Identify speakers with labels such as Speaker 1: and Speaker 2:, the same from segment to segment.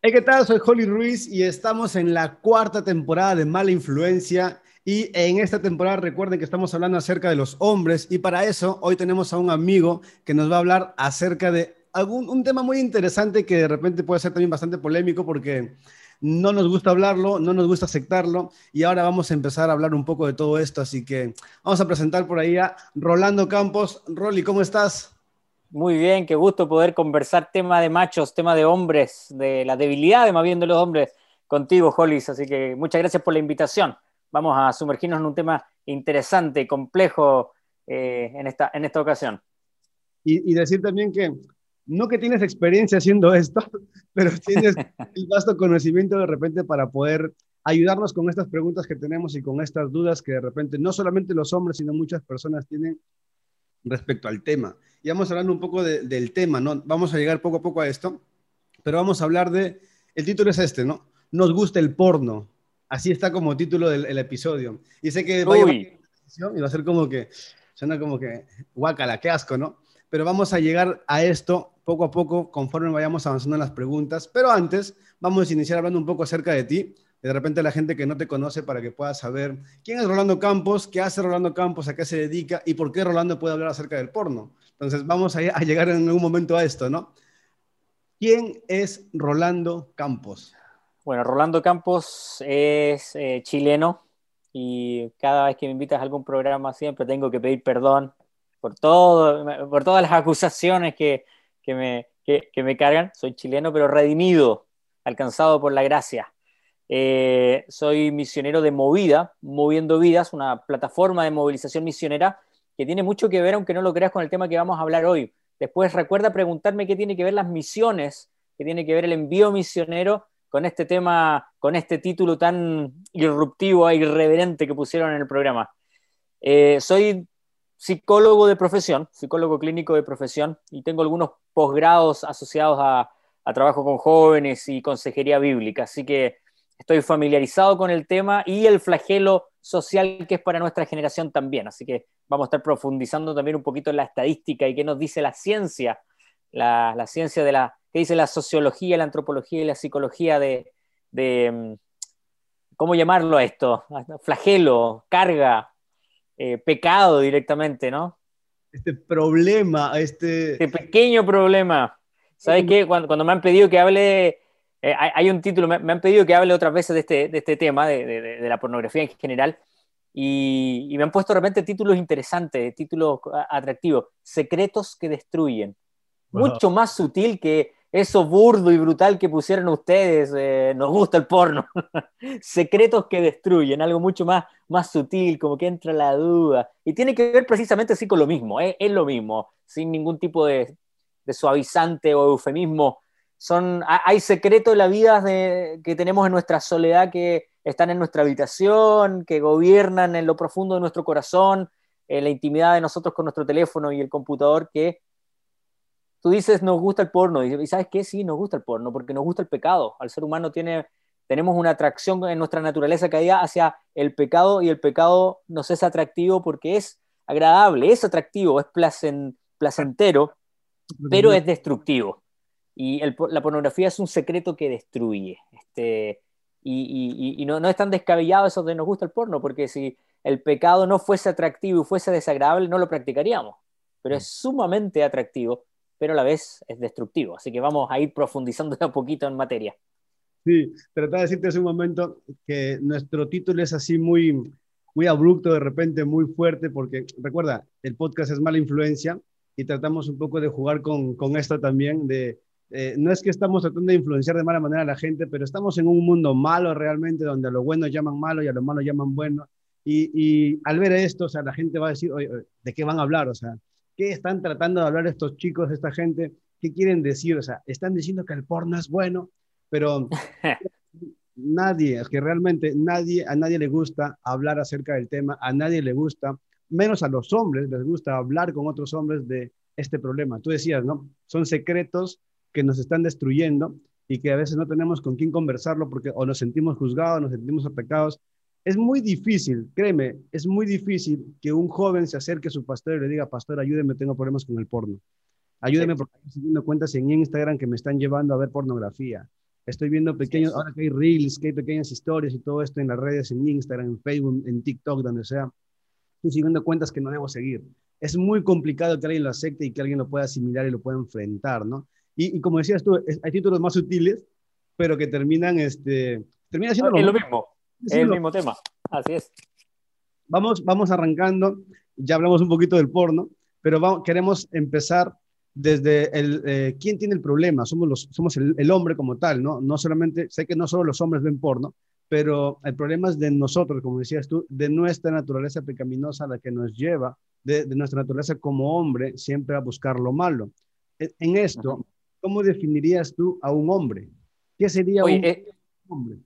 Speaker 1: Hey, ¿qué tal? Soy Holly Ruiz y estamos en la cuarta temporada de Mala Influencia. Y en esta temporada recuerden que estamos hablando acerca de los hombres y para eso hoy tenemos a un amigo que nos va a hablar acerca de algún, un tema muy interesante que de repente puede ser también bastante polémico porque no nos gusta hablarlo, no nos gusta aceptarlo y ahora vamos a empezar a hablar un poco de todo esto. Así que vamos a presentar por ahí a Rolando Campos. Rolly, ¿cómo estás?
Speaker 2: Muy bien, qué gusto poder conversar tema de machos, tema de hombres, de la debilidad de más bien de los hombres contigo, Hollis. Así que muchas gracias por la invitación. Vamos a sumergirnos en un tema interesante, complejo eh, en, esta, en esta ocasión.
Speaker 1: Y, decir también que no que tienes experiencia haciendo esto, pero tienes el vasto conocimiento de repente para poder ayudarnos con estas preguntas que tenemos y con estas dudas que de repente no solamente los hombres, sino muchas personas tienen respecto al tema. Y vamos hablando un poco del tema, ¿no? Vamos a llegar poco a poco a esto, pero vamos a hablar de, el título es este, ¿no? Nos gusta el porno. Así está como título del episodio. Y sé que va a, y va a ser como que, suena como que, guácala, qué asco, ¿no? Pero vamos a llegar a esto poco a poco conforme vayamos avanzando en las preguntas. Pero antes, vamos a iniciar hablando un poco acerca de ti de repente la gente que no te conoce para que pueda saber quién es Rolando Campos, qué hace Rolando Campos, a qué se dedica y por qué Rolando puede hablar acerca del porno. Entonces vamos a, llegar en algún momento a esto, ¿no? ¿Quién es Rolando Campos?
Speaker 2: Bueno, Rolando Campos es eh, chileno y cada vez que me invitas a algún programa siempre tengo que pedir perdón por, todo, por todas las acusaciones que, me, que me cargan. Soy chileno, pero redimido, alcanzado por la gracia. Eh, soy misionero de Movida, Moviendo Vidas, una plataforma de movilización misionera que tiene mucho que ver, aunque no lo creas, con el tema que vamos a hablar hoy. Después recuerda preguntarme qué tiene que ver las misiones, qué tiene que ver el envío misionero con este tema, con este título tan irruptivo e irreverente que pusieron en el programa. Eh, soy psicólogo de profesión, psicólogo clínico de profesión, y tengo algunos posgrados asociados a, a trabajo con jóvenes y consejería bíblica. Así que estoy familiarizado con el tema y el flagelo social que es para nuestra generación también. Así que vamos a estar profundizando también un poquito en la estadística y qué nos dice la ciencia, la, ciencia de la, qué dice la sociología, la antropología y la psicología de, mm, ¿cómo llamarlo a esto? Flagelo, carga, eh, pecado directamente, ¿no?
Speaker 1: Este problema, este...
Speaker 2: Este pequeño problema. ¿Sabes qué? Cuando, cuando me han pedido que hable eh, hay, un título, me, han pedido que hable otras veces de este, de este tema, de, de, la pornografía en general, y, me han puesto de repente títulos interesantes, títulos atractivos, Secretos que destruyen. Mucho más sutil que eso burdo y brutal que pusieron ustedes, eh, nos gusta el porno. Secretos que destruyen, algo mucho más, más sutil, como que entra la duda. Y tiene que ver precisamente así con lo mismo, ¿eh? es lo mismo, sin ningún tipo de, de suavizante o eufemismo son, hay secretos en la vida que tenemos en nuestra soledad que están en nuestra habitación, que gobiernan en lo profundo de nuestro corazón, en la intimidad de nosotros con nuestro teléfono y el computador, que tú dices nos gusta el porno, y sabes qué, sí, nos gusta el porno, porque nos gusta el pecado. Al ser humano tenemos una atracción en nuestra naturaleza caída hacia el pecado y el pecado nos es atractivo porque es agradable, es atractivo, es placentero, pero es destructivo. Y la pornografía es un secreto que destruye. Este, y, no, no, es tan descabellado eso de nos gusta el porno, porque si el pecado no fuese atractivo y fuese desagradable, no lo practicaríamos. Pero es mm. sumamente atractivo, pero a la vez es destructivo. Así que vamos a ir profundizando un poquito en materia.
Speaker 1: Sí, trataba de decirte hace un momento que nuestro título es así muy, muy abrupto, de repente muy fuerte, porque recuerda, el podcast es mala influencia y tratamos un poco de jugar con, con esto también, de eh, no es que estamos tratando de influenciar de mala manera a la gente, pero estamos en un mundo malo realmente, donde a lo bueno llaman malo y a lo malo llaman bueno. Y, al ver esto, o sea, la gente va a decir, Oye, ¿de qué van a hablar? O sea, ¿qué están tratando de hablar estos chicos, esta gente? ¿Qué quieren decir? O sea, están diciendo que el porno es bueno, pero nadie, es que realmente nadie, a nadie le gusta hablar acerca del tema, a nadie le gusta, menos a los hombres, les gusta hablar con otros hombres de este problema. Tú decías, ¿no? Son secretos que nos están destruyendo y que a veces no tenemos con quién conversarlo porque o nos sentimos juzgados, nos sentimos atacados. Es muy difícil, créeme, es muy difícil que un joven se acerque a su pastor y le diga, pastor, ayúdeme, tengo problemas con el porno. Ayúdeme porque estoy siguiendo cuentas en Instagram que me están llevando a ver pornografía. Estoy viendo pequeños, ahora que hay reels, que hay pequeñas historias y todo esto en las redes, en Instagram, en Facebook, en TikTok, donde sea. Estoy siguiendo cuentas que no debo seguir. Es muy complicado que alguien lo acepte y que alguien lo pueda asimilar y lo pueda enfrentar, ¿no? Y, como decías tú, hay títulos más sutiles, pero que terminan, este, termina siendo
Speaker 2: es lo mismo, es el mismo tema, así es.
Speaker 1: Vamos, vamos arrancando, ya hablamos un poquito del porno, pero vamos, queremos empezar desde el, eh, quién tiene el problema, somos, los, somos el, hombre como tal, ¿no? No solamente, sé que no solo los hombres ven porno, pero el problema es de nosotros, como decías tú, de nuestra naturaleza pecaminosa, la que nos lleva, de, nuestra naturaleza como hombre, siempre a buscar lo malo. E, en, esto, ¿cómo definirías tú a un hombre? ¿Qué sería un
Speaker 2: eh, hombre?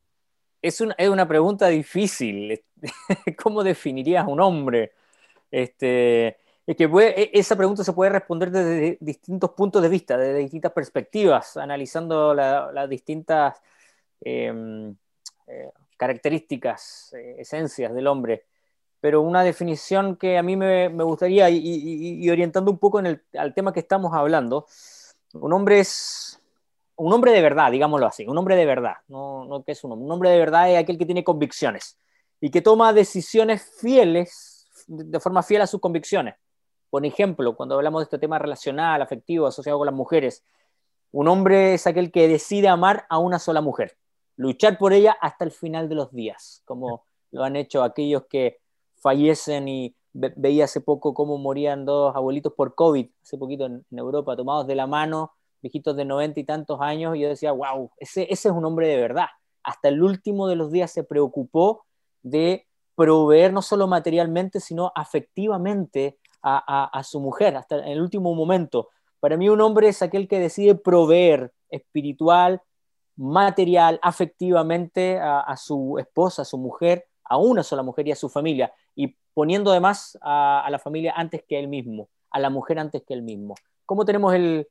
Speaker 2: Es una, es una pregunta difícil. ¿Cómo definirías a un hombre? Este, es que e, esa pregunta se puede responder desde distintos puntos de vista, desde distintas perspectivas, analizando las distintas em, eh, características, eh, esencias del hombre. Pero una definición que a mí me, gustaría, y, orientando un poco en el, al tema que estamos hablando, un hombre es un hombre de verdad, digámoslo así, un hombre de verdad, no, no que es un hombre, un hombre de verdad es aquel que tiene convicciones y que toma decisiones fieles, de forma fiel a sus convicciones. Por ejemplo, cuando hablamos de este tema relacional, afectivo, asociado con las mujeres, un hombre es aquel que decide amar a una sola mujer, luchar por ella hasta el final de los días, como lo han hecho aquellos que fallecen y veía hace poco cómo morían dos abuelitos por COVID, hace poquito en, Europa, tomados de la mano, viejitos de noventa y tantos años, y yo decía, wow, ese, ese es un hombre de verdad. Hasta el último de los días se preocupó de proveer no solo materialmente, sino afectivamente a, su mujer hasta el último momento. Para mí un hombre es aquel que decide proveer espiritual, material, afectivamente a, su esposa, a su mujer, a una sola mujer y a su familia, y poniendo además a, la familia antes que él mismo, a la mujer antes que él mismo. ¿Cómo tenemos el,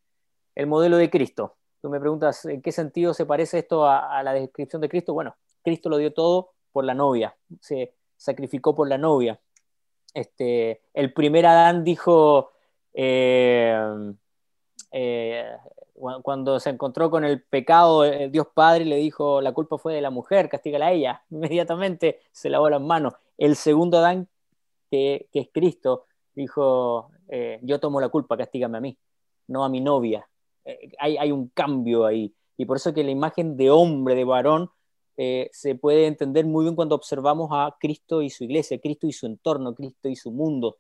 Speaker 2: modelo de Cristo? Tú me preguntas, ¿en qué sentido se parece esto a, a, la descripción de Cristo? Bueno, Cristo lo dio todo por la novia, se sacrificó por la novia. Este, el primer Adán dijo, eh, eh, cuando se encontró con el pecado, el Dios Padre le dijo, la culpa fue de la mujer, castígala a ella. Inmediatamente se lavó las manos. El segundo Adán, que, es Cristo, dijo, eh, yo tomo la culpa, castígame a mí, no a mi novia. hay, hay un cambio ahí. Y por eso que la imagen de hombre, de varón, eh, se puede entender muy bien cuando observamos a Cristo y su iglesia, Cristo y su entorno, Cristo y su mundo.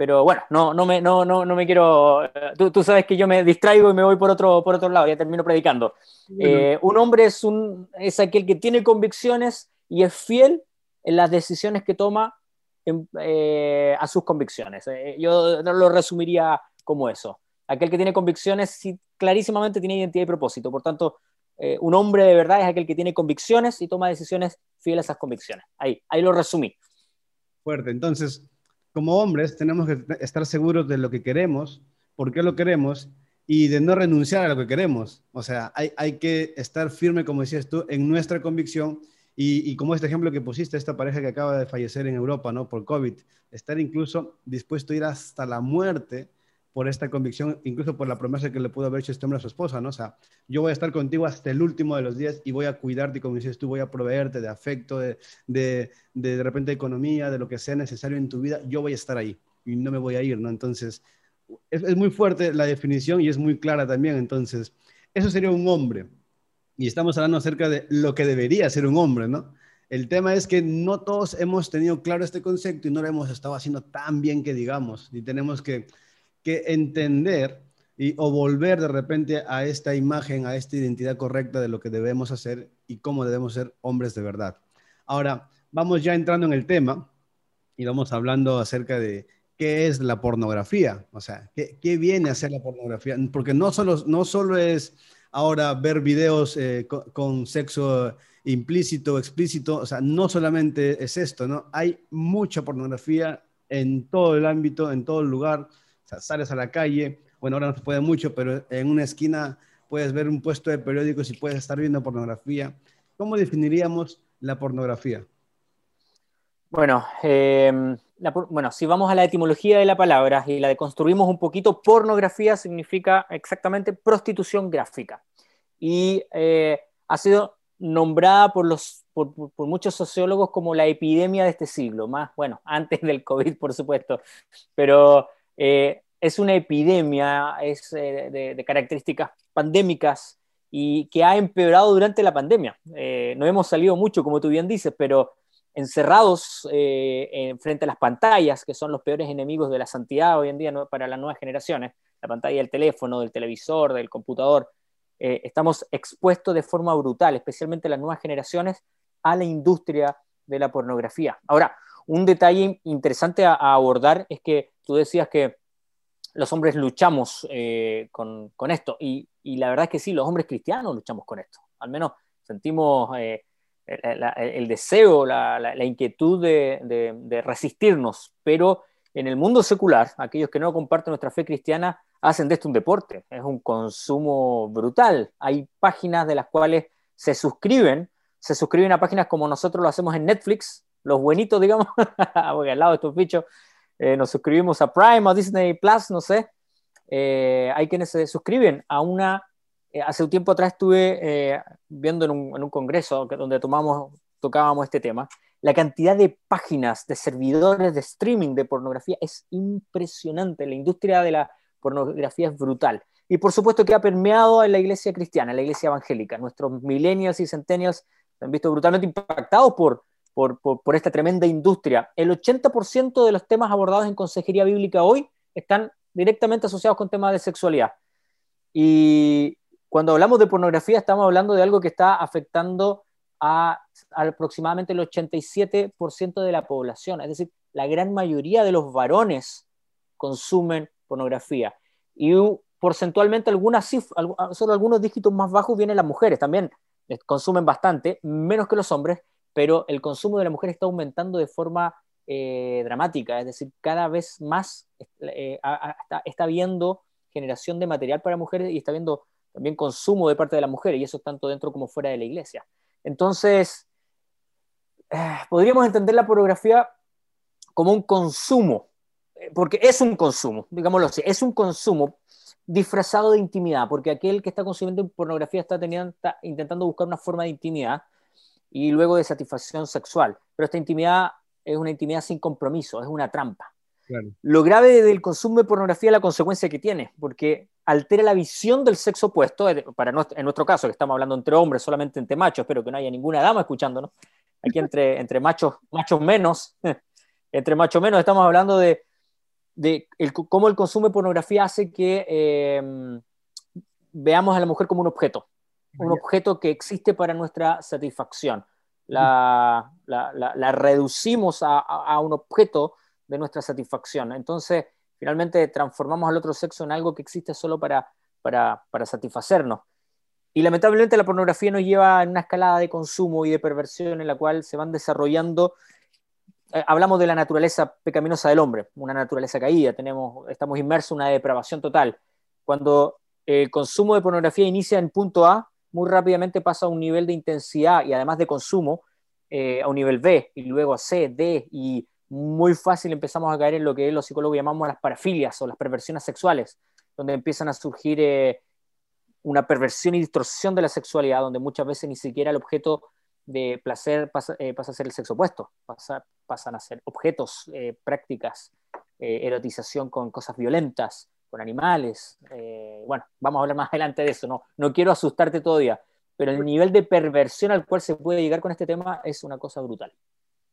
Speaker 2: Pero bueno, no, no, me, no, no, no me quiero... Eh, tú, tú, sabes que yo me distraigo y me voy por otro, por otro lado, ya termino predicando. Eh, un hombre es, un, es aquel que tiene convicciones y es fiel en las decisiones que toma a sus convicciones. yo lo resumiría como eso. Aquel que tiene convicciones sí, clarísimamente tiene identidad y propósito. Por tanto, eh, un hombre de verdad es aquel que tiene convicciones y toma decisiones fieles a esas convicciones. Ahí, ahí lo resumí.
Speaker 1: Fuerte. Entonces, como hombres tenemos que estar seguros de lo que queremos, por qué lo queremos y de no renunciar a lo que queremos. O sea, hay, hay que estar firme, como decías tú, en nuestra convicción y, y, como este ejemplo que pusiste, esta pareja que acaba de fallecer en Europa, ¿no? Por COVID, estar incluso dispuesto a ir hasta la muerte por esta convicción, incluso por la promesa que le pudo haber hecho este hombre a su esposa, ¿no? O sea, yo voy a estar contigo hasta el último de los días y voy a cuidarte, como dices tú, voy a proveerte de afecto, de, de, de, repente economía, de lo que sea necesario en tu vida, yo voy a estar ahí y no me voy a ir, ¿no? Entonces, es, es muy fuerte la definición y es muy clara también, entonces, eso sería un hombre. Y estamos hablando acerca de lo que debería ser un hombre, ¿no? El tema es que no todos hemos tenido claro este concepto y no lo hemos estado haciendo tan bien que digamos, y tenemos que que entender y, o volver de repente a esta imagen, a esta identidad correcta de lo que debemos hacer y cómo debemos ser hombres de verdad. Ahora, vamos ya entrando en el tema y vamos hablando acerca de qué es la pornografía, o sea, qué, qué viene a ser la pornografía, porque no solo, no solo es ahora ver videos eh, con, sexo implícito, explícito, o sea, no solamente es esto, ¿no? Hay mucha pornografía en todo el ámbito, en todo el lugar, sales a la calle, bueno, ahora no se puede mucho, pero en una esquina puedes ver un puesto de periódicos y puedes estar viendo pornografía. ¿Cómo definiríamos la pornografía?
Speaker 2: Bueno, em, bueno, si vamos a la etimología de la palabra y la deconstruimos un poquito, pornografía significa exactamente prostitución gráfica. Y eh, ha sido nombrada por, los, por, muchos sociólogos como la epidemia de este siglo, más, bueno, antes del COVID, por supuesto, pero eh, es una epidemia, eh, de, características pandémicas y que ha empeorado durante la pandemia. Eh, no hemos salido mucho, como tú bien dices, pero encerrados en, frente a las pantallas, que son los peores enemigos de la santidad hoy en día para las nuevas generaciones, la pantalla del teléfono, del televisor, del computador, estamos expuestos de forma brutal, especialmente las nuevas generaciones, a la industria de la pornografía. Ahora, un detalle interesante a, abordar es que tú decías que los hombres luchamos eh, con, esto, y, la verdad es que sí, los hombres cristianos luchamos con esto. Al menos sentimos eh, el, deseo, la, inquietud de, de resistirnos, pero en el mundo secular, aquellos que no comparten nuestra fe cristiana, hacen de esto un deporte, es un consumo brutal. Hay páginas de las cuales se suscriben, se suscriben a páginas como nosotros lo hacemos en Netflix, los buenitos, digamos, porque al lado de estos bichos eh, nos suscribimos a Prime o Disney Plus, no sé. Eh, hay quienes se suscriben a una. Eh, hace un tiempo atrás estuve viendo en un, en un, congreso donde tomamos, tocábamos este tema. La cantidad de páginas, de servidores de streaming de pornografía es impresionante. La industria de la pornografía es brutal. Y por supuesto que ha permeado en la iglesia cristiana, en la iglesia evangélica. Nuestros milenios y centenios se han visto brutalmente impactados por, por, esta tremenda industria. El 80% de los temas abordados en consejería bíblica hoy están directamente asociados con temas de sexualidad. Y cuando hablamos de pornografía estamos hablando de algo que está afectando a, a aproximadamente el 87% de la población. Es decir, la gran mayoría de los varones consumen pornografía. Y porcentualmente algunas solo algunos dígitos más bajos vienen las mujeres, también consumen bastante, menos que los hombres, pero el consumo de la mujer está aumentando de forma eh, dramática, es decir, cada vez más eh, está, viendo generación de material para mujeres y está viendo también consumo de parte de las mujeres, y eso tanto dentro como fuera de la iglesia. Entonces, podríamos entender la pornografía como un consumo porque es un consumo, digámoslo así, es un consumo disfrazado de intimidad, porque aquel que está consumiendo pornografía está, teniendo, está intentando buscar una forma de intimidad y luego de satisfacción sexual, pero esta intimidad es una intimidad sin compromiso, es una trampa. Lo grave del consumo de pornografía es la consecuencia que tiene, porque altera la visión del sexo opuesto, para en nuestro caso, que estamos hablando entre hombres, solamente entre machos, espero que no haya ninguna dama escuchándonos, aquí entre, entre machos, machos menos, entre machos menos estamos hablando de, de cómo el consumo de pornografía hace que em, veamos a la mujer como un objeto, un objeto que existe para nuestra satisfacción. La, reducimos a, un objeto de nuestra satisfacción. Entonces, finalmente transformamos al otro sexo en algo que existe solo para, para, para satisfacernos. Y lamentablemente la pornografía nos lleva a una escalada de consumo y de perversión en la cual se van desarrollando eh, hablamos de la naturaleza pecaminosa del hombre, una naturaleza caída, tenemos, estamos inmersos en una depravación total. Cuando el consumo de pornografía inicia en punto A, muy rápidamente pasa a un nivel de intensidad y además de consumo eh, a un nivel B y luego a C, D y muy fácil empezamos a caer en lo que los psicólogos llamamos las parafilias o las perversiones sexuales, donde empiezan a surgir eh, una perversión y distorsión de la sexualidad, donde muchas veces ni siquiera el objeto de placer pasa, a ser el sexo opuesto, pasa, pasan a ser objetos, eh, prácticas, eh, erotización con cosas violentas, con animales. Eh, bueno, vamos a hablar más adelante de eso, no, no quiero asustarte todavía, pero el nivel de perversión al cual se puede llegar con este tema es una cosa brutal.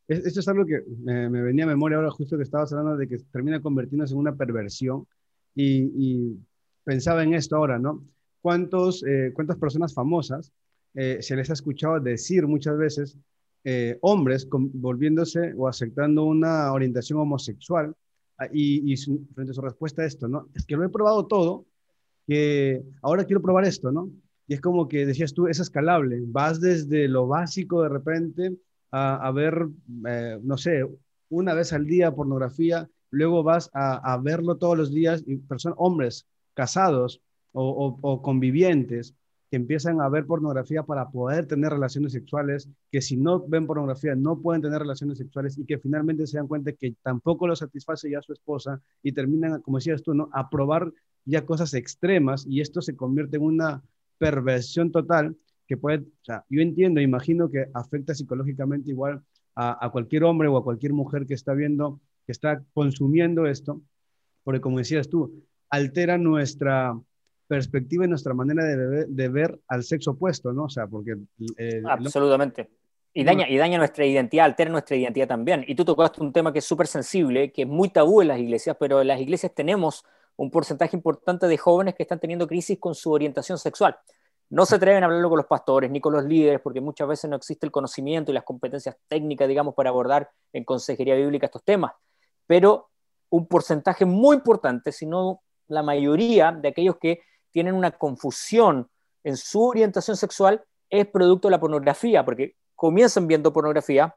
Speaker 1: Esto es algo que me, venía a memoria ahora justo que estabas hablando de que termina convirtiéndose en una perversión y, pensaba en esto ahora, ¿no? ¿Cuántos, ¿Cuántas personas famosas se les ha escuchado decir muchas veces eh, hombres volviéndose o aceptando una orientación homosexual ah, y, frente a su respuesta esto, ¿no? Es que lo he probado todo, que ahora quiero probar esto, ¿no? Y es como que decías tú, es escalable, vas desde lo básico de repente a, ver, eh, no sé, una vez al día pornografía, luego vas a, verlo todos los días, y personas, hombres casados o convivientes, que empiezan a ver pornografía para poder tener relaciones sexuales, que si no ven pornografía no pueden tener relaciones sexuales y que finalmente se dan cuenta que tampoco lo satisface ya su esposa y terminan, como decías tú, ¿no? a probar ya cosas extremas y esto se convierte en una perversión total que puede, o sea, yo entiendo, imagino que afecta psicológicamente igual a, a, cualquier hombre o a cualquier mujer que está viendo, que está consumiendo esto, porque como decías tú, altera nuestra perspectiva y nuestra manera de, de ver al sexo opuesto, ¿no? O sea, porque...
Speaker 2: Eh, Absolutamente. Y daña, y daña nuestra identidad, altera nuestra identidad también. Y tú tocaste un tema que es súper sensible, que es muy tabú en las iglesias, pero en las iglesias tenemos un porcentaje importante de jóvenes que están teniendo crisis con su orientación sexual. No se atreven a hablarlo con los pastores ni con los líderes porque muchas veces no existe el conocimiento y las competencias técnicas, digamos, para abordar en consejería bíblica estos temas. Pero un porcentaje muy importante, si no la mayoría de aquellos que tienen una confusión en su orientación sexual, es producto de la pornografía, porque comienzan viendo pornografía,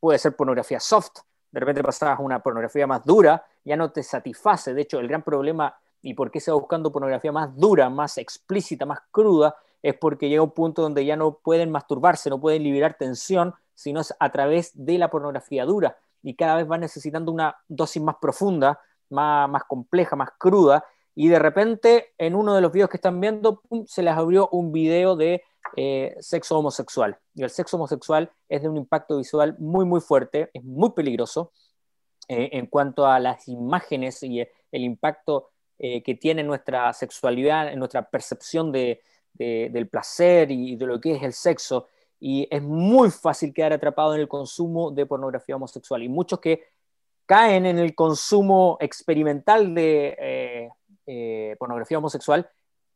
Speaker 2: puede ser pornografía soft, de repente pasas a una pornografía más dura, ya no te satisface. De hecho, el gran problema y por qué se va buscando pornografía más dura, más explícita, más cruda, es porque llega un punto donde ya no pueden masturbarse, no pueden liberar tensión, sino es a través de la pornografía dura. Y cada vez van necesitando una dosis más profunda, más, más compleja, más cruda. Y de repente, en uno de los videos que están viendo, se les abrió un video de eh, sexo homosexual. Y el sexo homosexual es de un impacto visual muy, muy fuerte, es muy peligroso eh, en cuanto a las imágenes y el impacto eh, que tiene nuestra sexualidad, en nuestra percepción de, del placer y de lo que es el sexo. Y es muy fácil quedar atrapado en el consumo de pornografía homosexual. Y muchos que caen en el consumo experimental de pornografía homosexual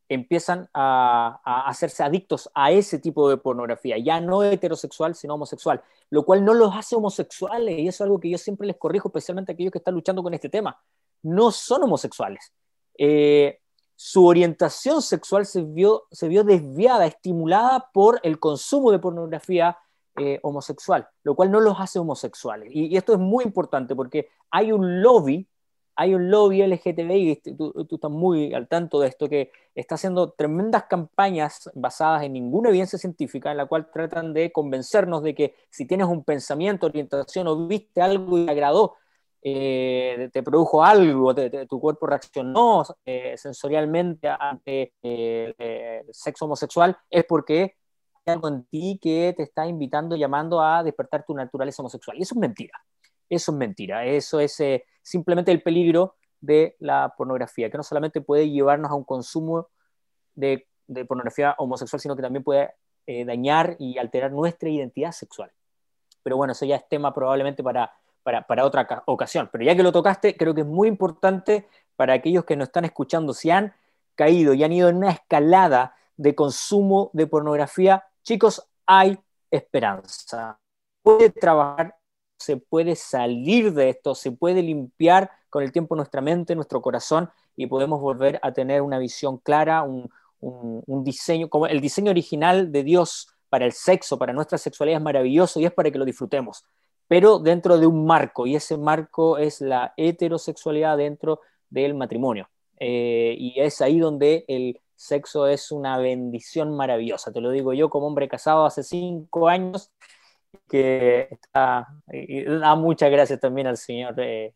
Speaker 2: empiezan a, hacerse adictos a ese tipo de pornografía, ya no heterosexual, sino homosexual, lo cual no los hace homosexuales, y eso es algo que yo siempre les corrijo, especialmente aquellos que están luchando con este tema. No son homosexuales. Eh, su orientación sexual se vio, se vio desviada, estimulada por el consumo de pornografía eh, homosexual, lo cual no los hace homosexuales. y esto es muy importante porque hay un lobby hay un lobby LGTBI, tú, tú, estás muy al tanto de esto, que está haciendo tremendas campañas basadas en ninguna evidencia científica, en la cual tratan de convencernos de que si tienes un pensamiento, orientación o viste algo y te agradó, eh, te produjo algo, tu cuerpo reaccionó eh, sensorialmente ante eh, el sexo homosexual, es porque hay algo en ti que te está invitando, llamando a despertar tu naturaleza homosexual. Y eso es mentira. Eso es mentira. Eso es simplemente el peligro de la pornografía, que no solamente puede llevarnos a un consumo de, pornografía homosexual, sino que también puede eh, dañar y alterar nuestra identidad sexual. Pero bueno, eso ya es tema probablemente para, para, otra ocasión. Pero ya que lo tocaste, creo que es muy importante para aquellos que nos están escuchando, si han caído y han ido en una escalada de consumo de pornografía, chicos, hay esperanza. Puede trabajar se puede salir de esto, se puede limpiar con el tiempo nuestra mente, nuestro corazón y podemos volver a tener una visión clara, un, diseño, como el diseño original de Dios para el sexo, para nuestra sexualidad es maravilloso y es para que lo disfrutemos, pero dentro de un marco y ese marco es la heterosexualidad dentro del matrimonio. Eh, y es ahí donde el sexo es una bendición maravillosa, te lo digo yo como hombre casado hace cinco años que está, y da muchas gracias también al Señor eh,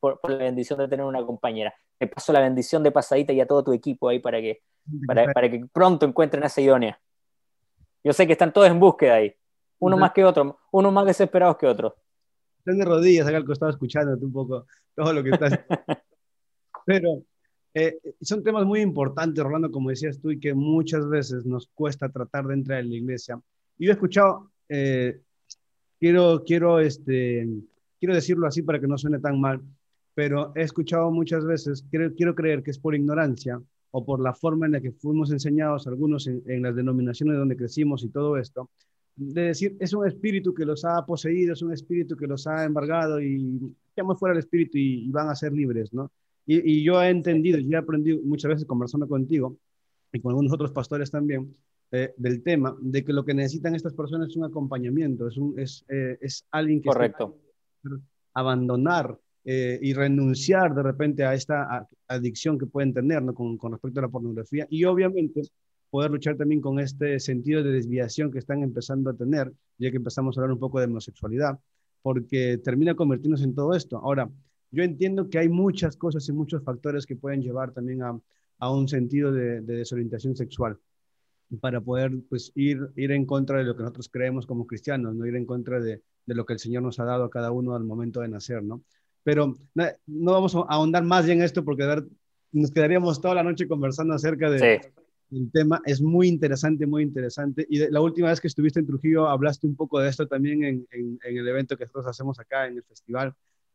Speaker 2: por, la bendición de tener una compañera. Te paso la bendición de pasadita y a todo tu equipo ahí para que, para, para que pronto encuentren a esa idónea. Yo sé que están todos en búsqueda ahí, uno más que otro, uno más desesperados que otro.
Speaker 1: Están de rodillas acá al costado escuchándote un poco todo lo que estás. Pero eh, son temas muy importantes, Rolando, como decías tú, y que muchas veces nos cuesta tratar de entrar en la iglesia. Y yo he escuchado eh, quiero, quiero, este, quiero decirlo así para que no suene tan mal, pero he escuchado muchas veces, quiero, quiero creer que es por ignorancia o por la forma en la que fuimos enseñados algunos en, las denominaciones donde crecimos y todo esto, de decir, es un espíritu que los ha poseído, es un espíritu que los ha embargado y echamos fuera el espíritu y, van a ser libres, ¿no? Y, y, yo he entendido, y he aprendido muchas veces conversando contigo y con algunos otros pastores también, eh, del tema, de que lo que necesitan estas personas es un acompañamiento, es, un, es, eh, es alguien que
Speaker 2: Correcto.
Speaker 1: abandonar eh, y renunciar de repente a esta adicción que pueden tener ¿no? con, con, respecto a la pornografía y obviamente poder luchar también con este sentido de desviación que están empezando a tener, ya que empezamos a hablar un poco de homosexualidad, porque termina convirtiéndose en todo esto. Ahora, yo entiendo que hay muchas cosas y muchos factores que pueden llevar también a, a un sentido de, de desorientación sexual para poder pues ir, ir en contra de lo que nosotros creemos como cristianos, no ir en contra de, de lo que el Señor nos ha dado a cada uno al momento de nacer, ¿no? Pero no, vamos a ahondar más en esto porque nos quedaríamos toda la noche conversando acerca de, del tema. Es muy interesante, muy interesante. Y la última vez que estuviste en Trujillo hablaste un poco de esto también en, en, en el evento que nosotros hacemos acá en el festival.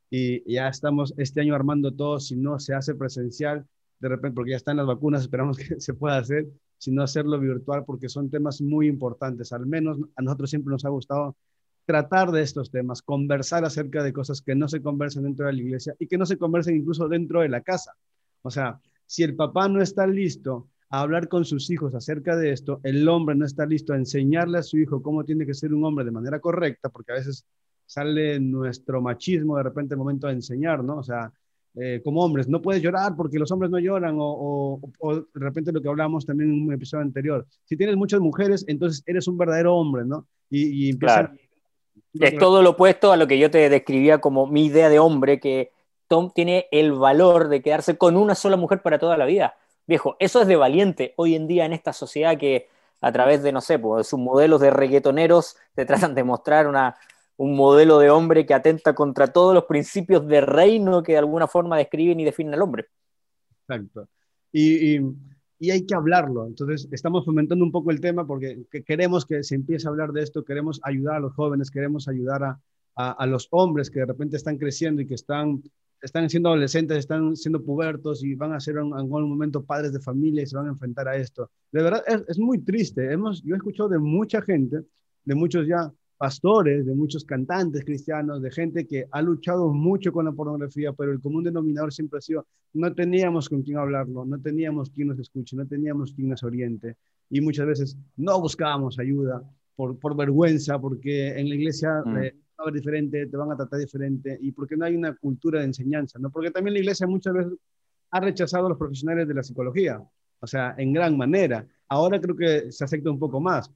Speaker 1: Y ya estamos este año armando todo, si no se hace presencial, de repente, porque ya están las vacunas, esperamos que se pueda hacer, sino hacerlo virtual, porque son temas muy importantes. Al menos a nosotros siempre nos ha gustado tratar de estos temas, conversar acerca de cosas que no se conversan dentro de la iglesia y que no se conversan incluso dentro de la casa. O sea, si el papá no está listo a hablar con sus hijos acerca de esto, el hombre no está listo a enseñarle a su hijo cómo tiene que ser un hombre de manera correcta, porque a veces sale nuestro machismo de repente el momento de enseñar, ¿no? O sea, eh, como hombres, no puedes llorar porque los hombres no lloran, o, de repente lo que hablamos también en un episodio anterior, si tienes muchas mujeres, entonces eres un verdadero hombre, ¿no?
Speaker 2: Y, y empieza, es todo lo opuesto a lo que yo te describía como mi idea de hombre, que Tom tiene el valor de quedarse con una sola mujer para toda la vida. Viejo, eso es de valiente hoy en día en esta sociedad que a través de, no sé, pues, sus modelos de reggaetoneros te tratan de mostrar una, un modelo de hombre que atenta contra todos los principios de reino que de alguna forma describen y definen al hombre.
Speaker 1: Exacto. y y hay que hablarlo. Entonces, estamos fomentando un poco el tema porque queremos que se empiece a hablar de esto, queremos ayudar a los jóvenes, queremos ayudar a, a, los hombres que de repente están creciendo y que están, están siendo adolescentes, están siendo pubertos y van a ser en algún momento padres de familia y se van a enfrentar a esto. De verdad, es, es muy triste. Hemos, yo he escuchado de mucha gente, de muchos ya pastores, de muchos cantantes cristianos, de gente que ha luchado mucho con la pornografía, pero el común denominador siempre ha sido, no teníamos con quién hablarlo, no teníamos quien nos escuche, no teníamos quien nos oriente, y muchas veces no buscábamos ayuda por, por vergüenza, porque en la iglesia mm. eh, ver diferente, te van a tratar diferente, y porque no hay una cultura de enseñanza, ¿no? Porque también la iglesia muchas veces ha rechazado a los profesionales de la psicología, o sea, en gran manera. Ahora creo que se acepta un poco más,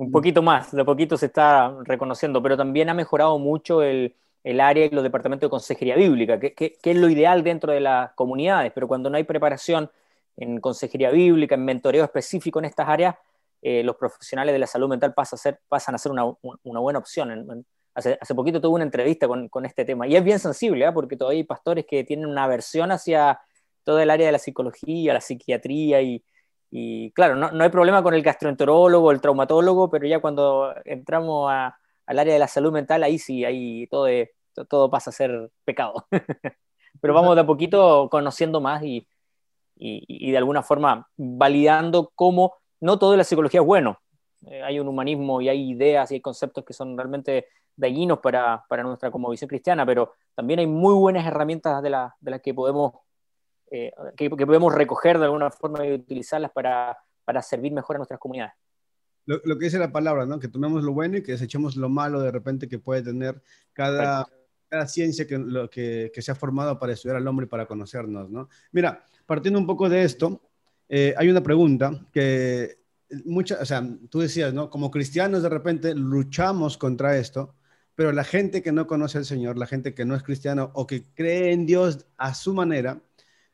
Speaker 2: un poquito más, de poquito se está reconociendo, pero también ha mejorado mucho el, área y los departamentos de consejería bíblica, que, es lo ideal dentro de las comunidades, pero cuando no hay preparación en consejería bíblica, en mentoreo específico en estas áreas, eh, los profesionales de la salud mental pasan a ser, pasan a ser una, buena opción. hace, poquito tuve una entrevista con, este tema y es bien sensible, ¿eh? porque todavía hay pastores que tienen una aversión hacia todo el área de la psicología, la psiquiatría y, y claro, no, no, hay problema con el gastroenterólogo, el traumatólogo, pero ya cuando entramos al área de la salud mental, ahí sí, ahí todo, todo pasa a ser pecado. pero vamos de a poquito conociendo más y, y, de alguna forma validando cómo no todo la psicología es bueno. Eh, hay un humanismo y hay ideas y hay conceptos que son realmente dañinos para, para nuestra como visión cristiana, pero también hay muy buenas herramientas de, la, de las que podemos eh, que, podemos recoger de alguna forma y utilizarlas para, para servir mejor a nuestras comunidades.
Speaker 1: Lo, lo, que dice la palabra, ¿no? Que tomemos lo bueno y que desechemos lo malo de repente que puede tener cada, cada ciencia que, lo, que, que, se ha formado para estudiar al hombre y para conocernos, ¿no? Mira, partiendo un poco de esto, eh, hay una pregunta que mucha, o sea, tú decías, ¿no? Como cristianos de repente luchamos contra esto, pero la gente que no conoce al Señor, la gente que no es cristiano o que cree en Dios a su manera,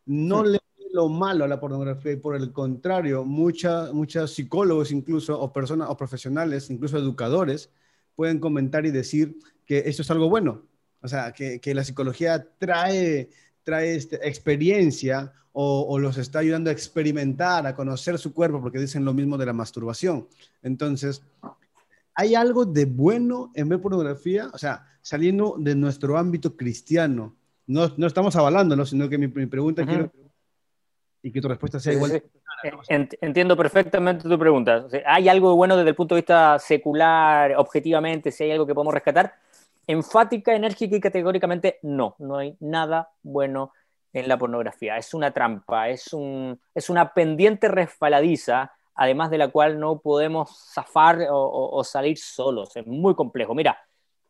Speaker 1: no le ve lo malo a la pornografía y por el contrario, muchos psicólogos incluso o personas o profesionales, incluso educadores, pueden comentar y decir que esto es algo bueno. O sea, que, la psicología trae, trae este, experiencia o, los está ayudando a experimentar, a conocer su cuerpo, porque dicen lo mismo de la masturbación. Entonces, ¿hay algo de bueno en ver pornografía? O sea, saliendo de nuestro ámbito cristiano, no, no estamos avalándolo, sino que mi, pregunta quiero y que tu respuesta sea igual.
Speaker 2: Entiendo perfectamente tu pregunta. ¿Hay algo bueno desde el punto de vista secular, objetivamente, si hay algo que podemos rescatar? Enfática, enérgica y categóricamente no, no hay nada bueno en la pornografía. Es una trampa, es, un, es una pendiente resbaladiza, además de la cual no podemos zafar o, o salir solos. Es muy complejo. Mira,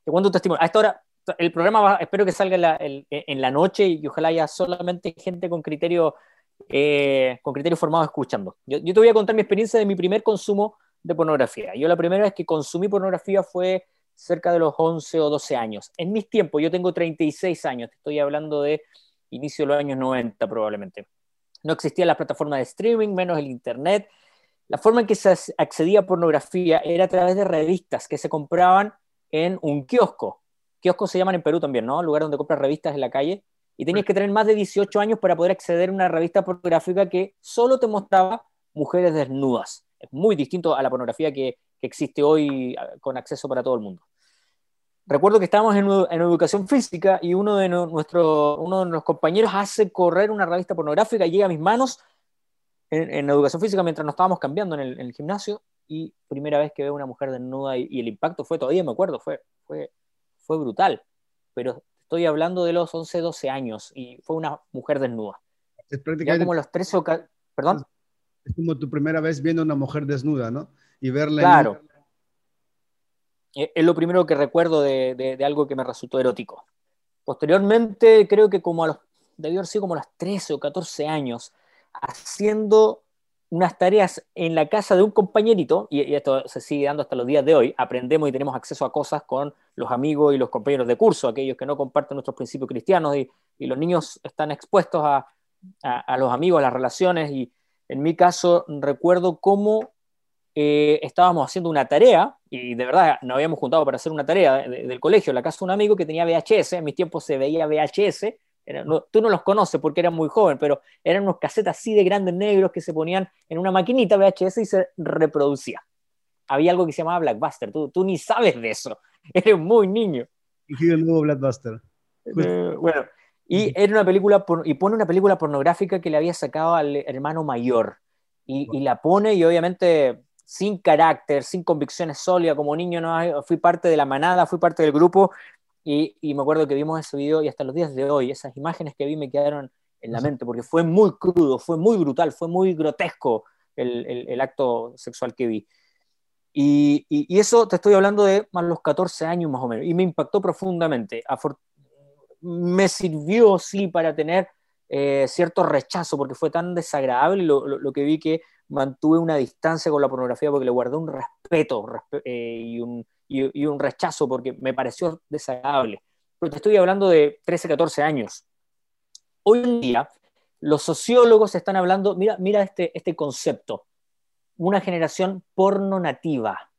Speaker 2: te cuento un testimonio. A esta hora el programa espero que salga en la, noche y ojalá haya solamente gente con criterio, eh, con criterio formado escuchando. Yo, te voy a contar mi experiencia de mi primer consumo de pornografía. Yo la primera vez que consumí pornografía fue cerca de los 11 o 12 años. En mis tiempos, yo tengo 36 años, estoy hablando de inicio de los años 90 probablemente. No existían las plataformas de streaming, menos el internet, La forma en que se accedía a pornografía era a través de revistas que se compraban en un kiosco. Kioscos se llaman en Perú también, ¿no? lugar donde compras revistas en la calle. Y tenías que tener más de 18 años para poder acceder a una revista pornográfica que solo te mostraba mujeres desnudas. Es muy distinto a la pornografía que, que existe hoy con acceso para todo el mundo. Recuerdo que estábamos en, en educación física y uno de, nuestro, uno de nuestros compañeros hace correr una revista pornográfica y llega a mis manos en, educación física mientras nos estábamos cambiando en el, gimnasio y primera vez que veo una mujer desnuda y, el impacto fue, todavía me acuerdo, fue, fue, fue brutal, pero estoy hablando de los 11, 12 años y fue una mujer desnuda. Es prácticamente... como los 13 o... Perdón.
Speaker 1: Es como tu primera vez viendo una mujer desnuda, ¿no? Y verla...
Speaker 2: Claro. Es lo primero que recuerdo de, de, algo que me resultó erótico. Posteriormente, creo que como a los, debió haber sido como a los 13 o 14 años, haciendo unas tareas en la casa de un compañerito, y, esto se sigue dando hasta los días de hoy, aprendemos y tenemos acceso a cosas con los amigos y los compañeros de curso, aquellos que no comparten nuestros principios cristianos, y, los niños están expuestos a, los amigos, a las relaciones, y en mi caso recuerdo cómo eh, estábamos haciendo una tarea, y de verdad nos habíamos juntado para hacer una tarea del colegio en la casa de un amigo que tenía VHS, en mis tiempos se veía VHS, tú no los conoces porque eras muy joven, pero eran unos casetas así de grandes negros que se ponían en una maquinita VHS y se reproducía. Había algo que se llamaba Blackbuster, tú, tú ni sabes de eso, eres muy niño.
Speaker 1: Y el nuevo Blackbuster.
Speaker 2: Eh, bueno, y era una película, y pone una película pornográfica que le había sacado al hermano mayor, y, y la pone y obviamente sin carácter, sin convicciones sólidas, como niño no fui parte de la manada, fui parte del grupo, y, me acuerdo que vimos ese video y hasta los días de hoy, esas imágenes que vi me quedaron en la mente, porque fue muy crudo, fue muy brutal, fue muy grotesco el, el, acto sexual que vi. Y, y, eso te estoy hablando de más los 14 años más o menos, y me impactó profundamente. me sirvió, sí, para tener eh, cierto rechazo, porque fue tan desagradable lo, lo, que vi que mantuve una distancia con la pornografía porque le guardé un respeto eh, y un, y, un rechazo porque me pareció desagradable. Pero te estoy hablando de 13, 14 años. Hoy en día, los sociólogos están hablando, mira, mira este, este concepto, una generación porno nativa.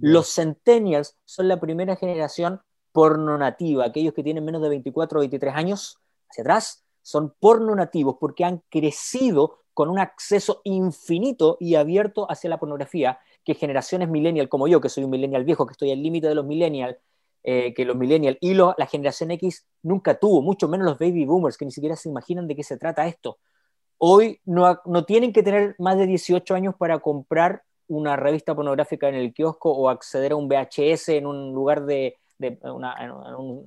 Speaker 2: Los centennials son la primera generación porno nativa, aquellos que tienen menos de 24 o 23 años hacia atrás, son porno nativos porque han crecido con un acceso infinito y abierto hacia la pornografía que generaciones millennial como yo, que soy un millennial viejo, que estoy al límite de los millennial, eh, que los millennial y la generación X nunca tuvo, mucho menos los baby boomers, que ni siquiera se imaginan de qué se trata esto. Hoy no, no tienen que tener más de 18 años para comprar una revista pornográfica en el kiosco o acceder a un VHS en un lugar de, de en un,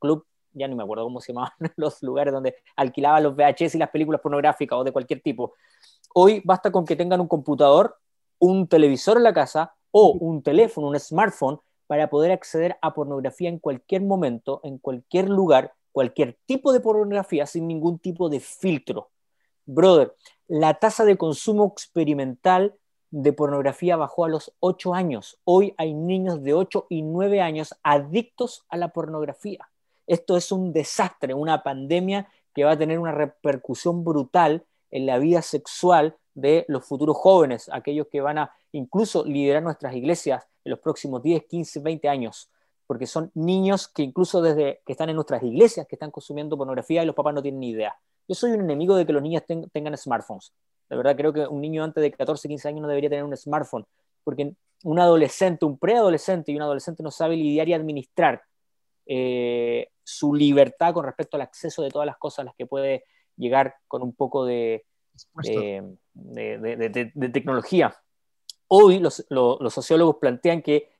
Speaker 2: club, ya no me acuerdo cómo se llamaban los lugares donde alquilaban los VHS y las películas pornográficas o de cualquier tipo. Hoy basta con que tengan un computador un televisor en la casa o un teléfono, un smartphone, para poder acceder a pornografía en cualquier momento, en cualquier lugar, cualquier tipo de pornografía sin ningún tipo de filtro. Brother, la tasa de consumo experimental de pornografía bajó a los 8 años. Hoy hay niños de 8 y 9 años adictos a la pornografía. Esto es un desastre, una pandemia que va a tener una repercusión brutal en la vida sexual de los futuros jóvenes, aquellos que van a incluso liderar nuestras iglesias en los próximos 10, 15, 20 años, porque son niños que incluso desde que están en nuestras iglesias, que están consumiendo pornografía y los papás no tienen ni idea. Yo soy un enemigo de que los niños tengan smartphones. De verdad creo que un niño antes de 14, 15 años no debería tener un smartphone, porque un adolescente, un preadolescente y un adolescente no sabe lidiar y administrar eh, su libertad con respecto al acceso de todas las cosas a las que puede llegar con un poco de, de, tecnología. Hoy los, sociólogos plantean que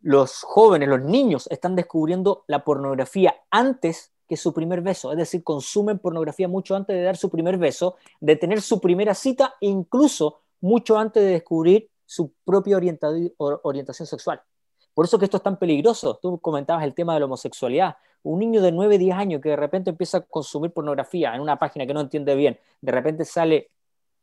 Speaker 2: los jóvenes, los niños, están descubriendo la pornografía antes que su primer beso, es decir, consumen pornografía mucho antes de dar su primer beso, de tener su primera cita incluso mucho antes de descubrir su propia orientación sexual. Por eso que esto es tan peligroso. Tú comentabas el tema de la homosexualidad. Un niño de 9, 10 años que de repente empieza a consumir pornografía en una página que no entiende bien, de repente sale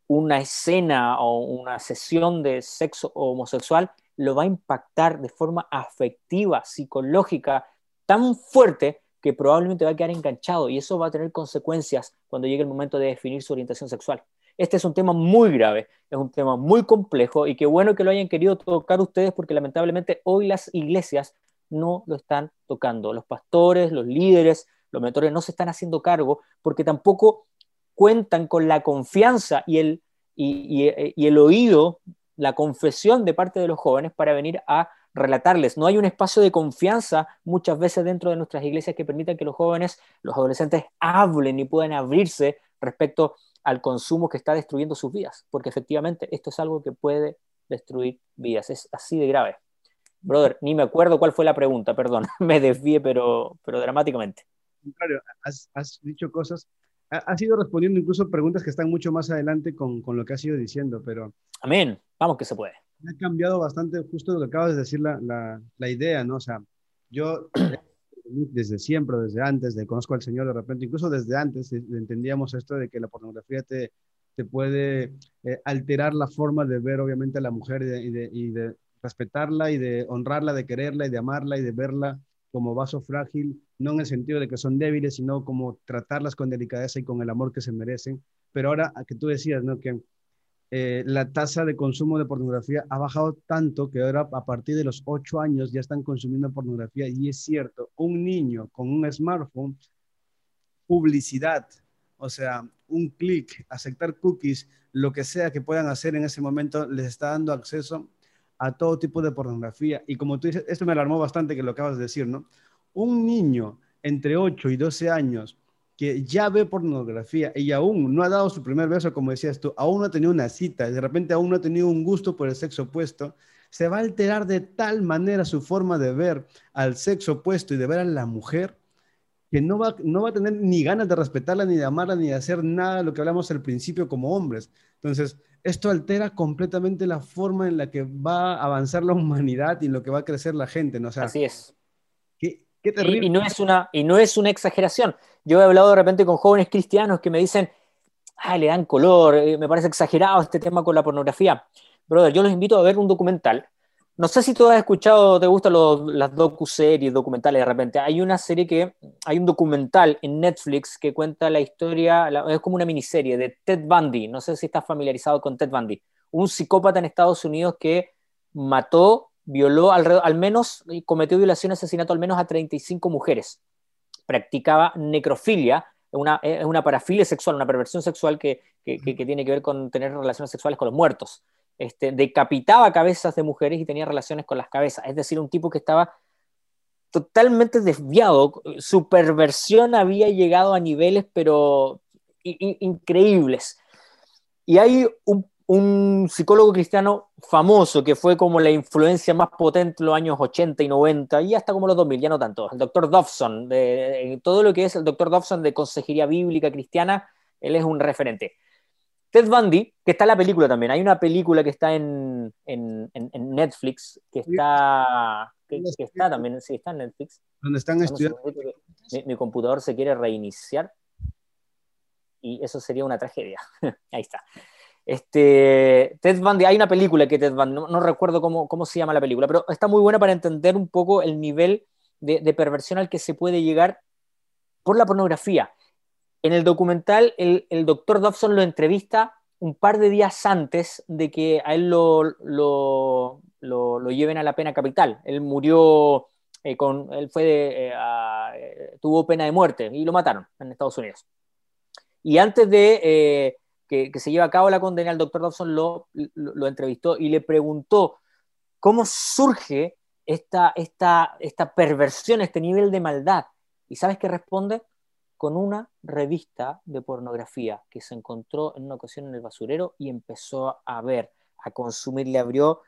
Speaker 2: una escena o una sesión de sexo homosexual, lo va a impactar de forma afectiva, psicológica, tan fuerte que probablemente va a quedar enganchado y eso va a tener consecuencias cuando llegue el momento de definir su orientación sexual. Este es un tema muy grave, es un tema muy complejo y qué bueno que lo hayan querido tocar ustedes porque lamentablemente hoy las iglesias no lo están tocando. Los pastores, los líderes, los mentores no se están haciendo cargo porque tampoco cuentan con la confianza y el, y el oído, la confesión de parte de los jóvenes para venir a relatarles. No hay un espacio de confianza muchas veces dentro de nuestras iglesias que permitan que los jóvenes, los adolescentes hablen y puedan abrirse respecto al consumo que está destruyendo sus vidas, porque efectivamente esto es algo que puede destruir vidas, es así de grave. Brother, ni me acuerdo cuál fue la pregunta, perdón, me desvié, pero, pero dramáticamente.
Speaker 1: Contrario, has, has dicho cosas, has ido respondiendo incluso preguntas que están mucho más adelante con, con lo que has ido diciendo, pero...
Speaker 2: Amén, vamos que se puede.
Speaker 1: Ha cambiado bastante justo lo que acabas de decir, la, la, la idea, ¿no? O sea, yo desde siempre, desde antes de conozco al Señor, de repente, incluso desde antes eh, entendíamos esto de que la pornografía te, te puede eh, alterar la forma de ver, obviamente, a la mujer y de, y de, respetarla y de honrarla, de quererla y de amarla y de verla como vaso frágil, no en el sentido de que son débiles, sino como tratarlas con delicadeza y con el amor que se merecen. Pero ahora, que tú decías, ¿no? Que eh, la tasa de consumo de pornografía ha bajado tanto que ahora a partir de los 8 años ya están consumiendo pornografía y es cierto, un niño con un smartphone, publicidad, o sea, un clic, aceptar cookies, lo que sea que puedan hacer en ese momento, les está dando acceso a todo tipo de pornografía. Y como tú dices, esto me alarmó bastante que lo acabas de decir, ¿no? Un niño entre 8 y 12 años que ya ve pornografía y aún no ha dado su primer beso, como decías tú, aún no ha tenido una cita, de repente aún no ha tenido un gusto por el sexo opuesto, se va a alterar de tal manera su forma de ver al sexo opuesto y de ver a la mujer que no va, no va a tener ni ganas de respetarla, ni de amarla, ni de hacer nada de lo que hablamos al principio como hombres. Entonces, esto altera completamente la forma en la que va a avanzar la humanidad y en lo que va a crecer la gente. ¿no?
Speaker 2: Así es. Y, no es una, y no es una exageración. Yo he hablado de repente con jóvenes cristianos que me dicen, ay, le dan color, eh, me parece exagerado este tema con la pornografía. Brother, yo los invito a ver un documental. No sé si tú has escuchado, te gustan los, las docu-series, documentales de repente. Hay una serie que, hay un documental en Netflix que cuenta la historia, es como una miniserie de Ted Bundy. No sé si estás familiarizado con Ted Bundy. Un psicópata en Estados Unidos que mató violó al menos, cometió violación y asesinato al menos a 35 mujeres. Practicaba necrofilia, una, una parafilia sexual, una perversión sexual que, tiene que ver con tener relaciones sexuales con los muertos. Este, decapitaba cabezas de mujeres y tenía relaciones con las cabezas. Es decir, un tipo que estaba totalmente desviado. Su perversión había llegado a niveles, pero increíbles. Y hay un un psicólogo cristiano famoso que fue como la influencia más potente en los años 80 y 90 y hasta como los 2000, ya no tanto, el doctor Dobson, de, todo lo que es el doctor Dobson de consejería bíblica cristiana, él es un referente. Ted Bundy, que está en la película también, hay una película que está en, en, Netflix, que está, que, está también, sí, está en Netflix.
Speaker 1: Donde están estudiando.
Speaker 2: Mi, mi computador se quiere reiniciar y eso sería una tragedia. Ahí está. Este, Ted Bundy, hay una película que Ted Bundy, no, recuerdo cómo, cómo, se llama la película, pero está muy buena para entender un poco el nivel de, perversión al que se puede llegar por la pornografía. En el documental, el, el doctor Dobson lo entrevista un par de días antes de que a él lo, lo, lo, lleven a la pena capital. Él murió, eh, con, él fue eh, eh, tuvo pena de muerte y lo mataron en Estados Unidos. Y antes de que, se lleva a cabo la condena, el doctor Dobson lo, lo, entrevistó y le preguntó cómo surge esta, esta, esta perversión, este nivel de maldad. ¿Y sabes qué responde? Con una revista de pornografía que se encontró en una ocasión en el basurero y empezó a ver, a consumir, le abrió,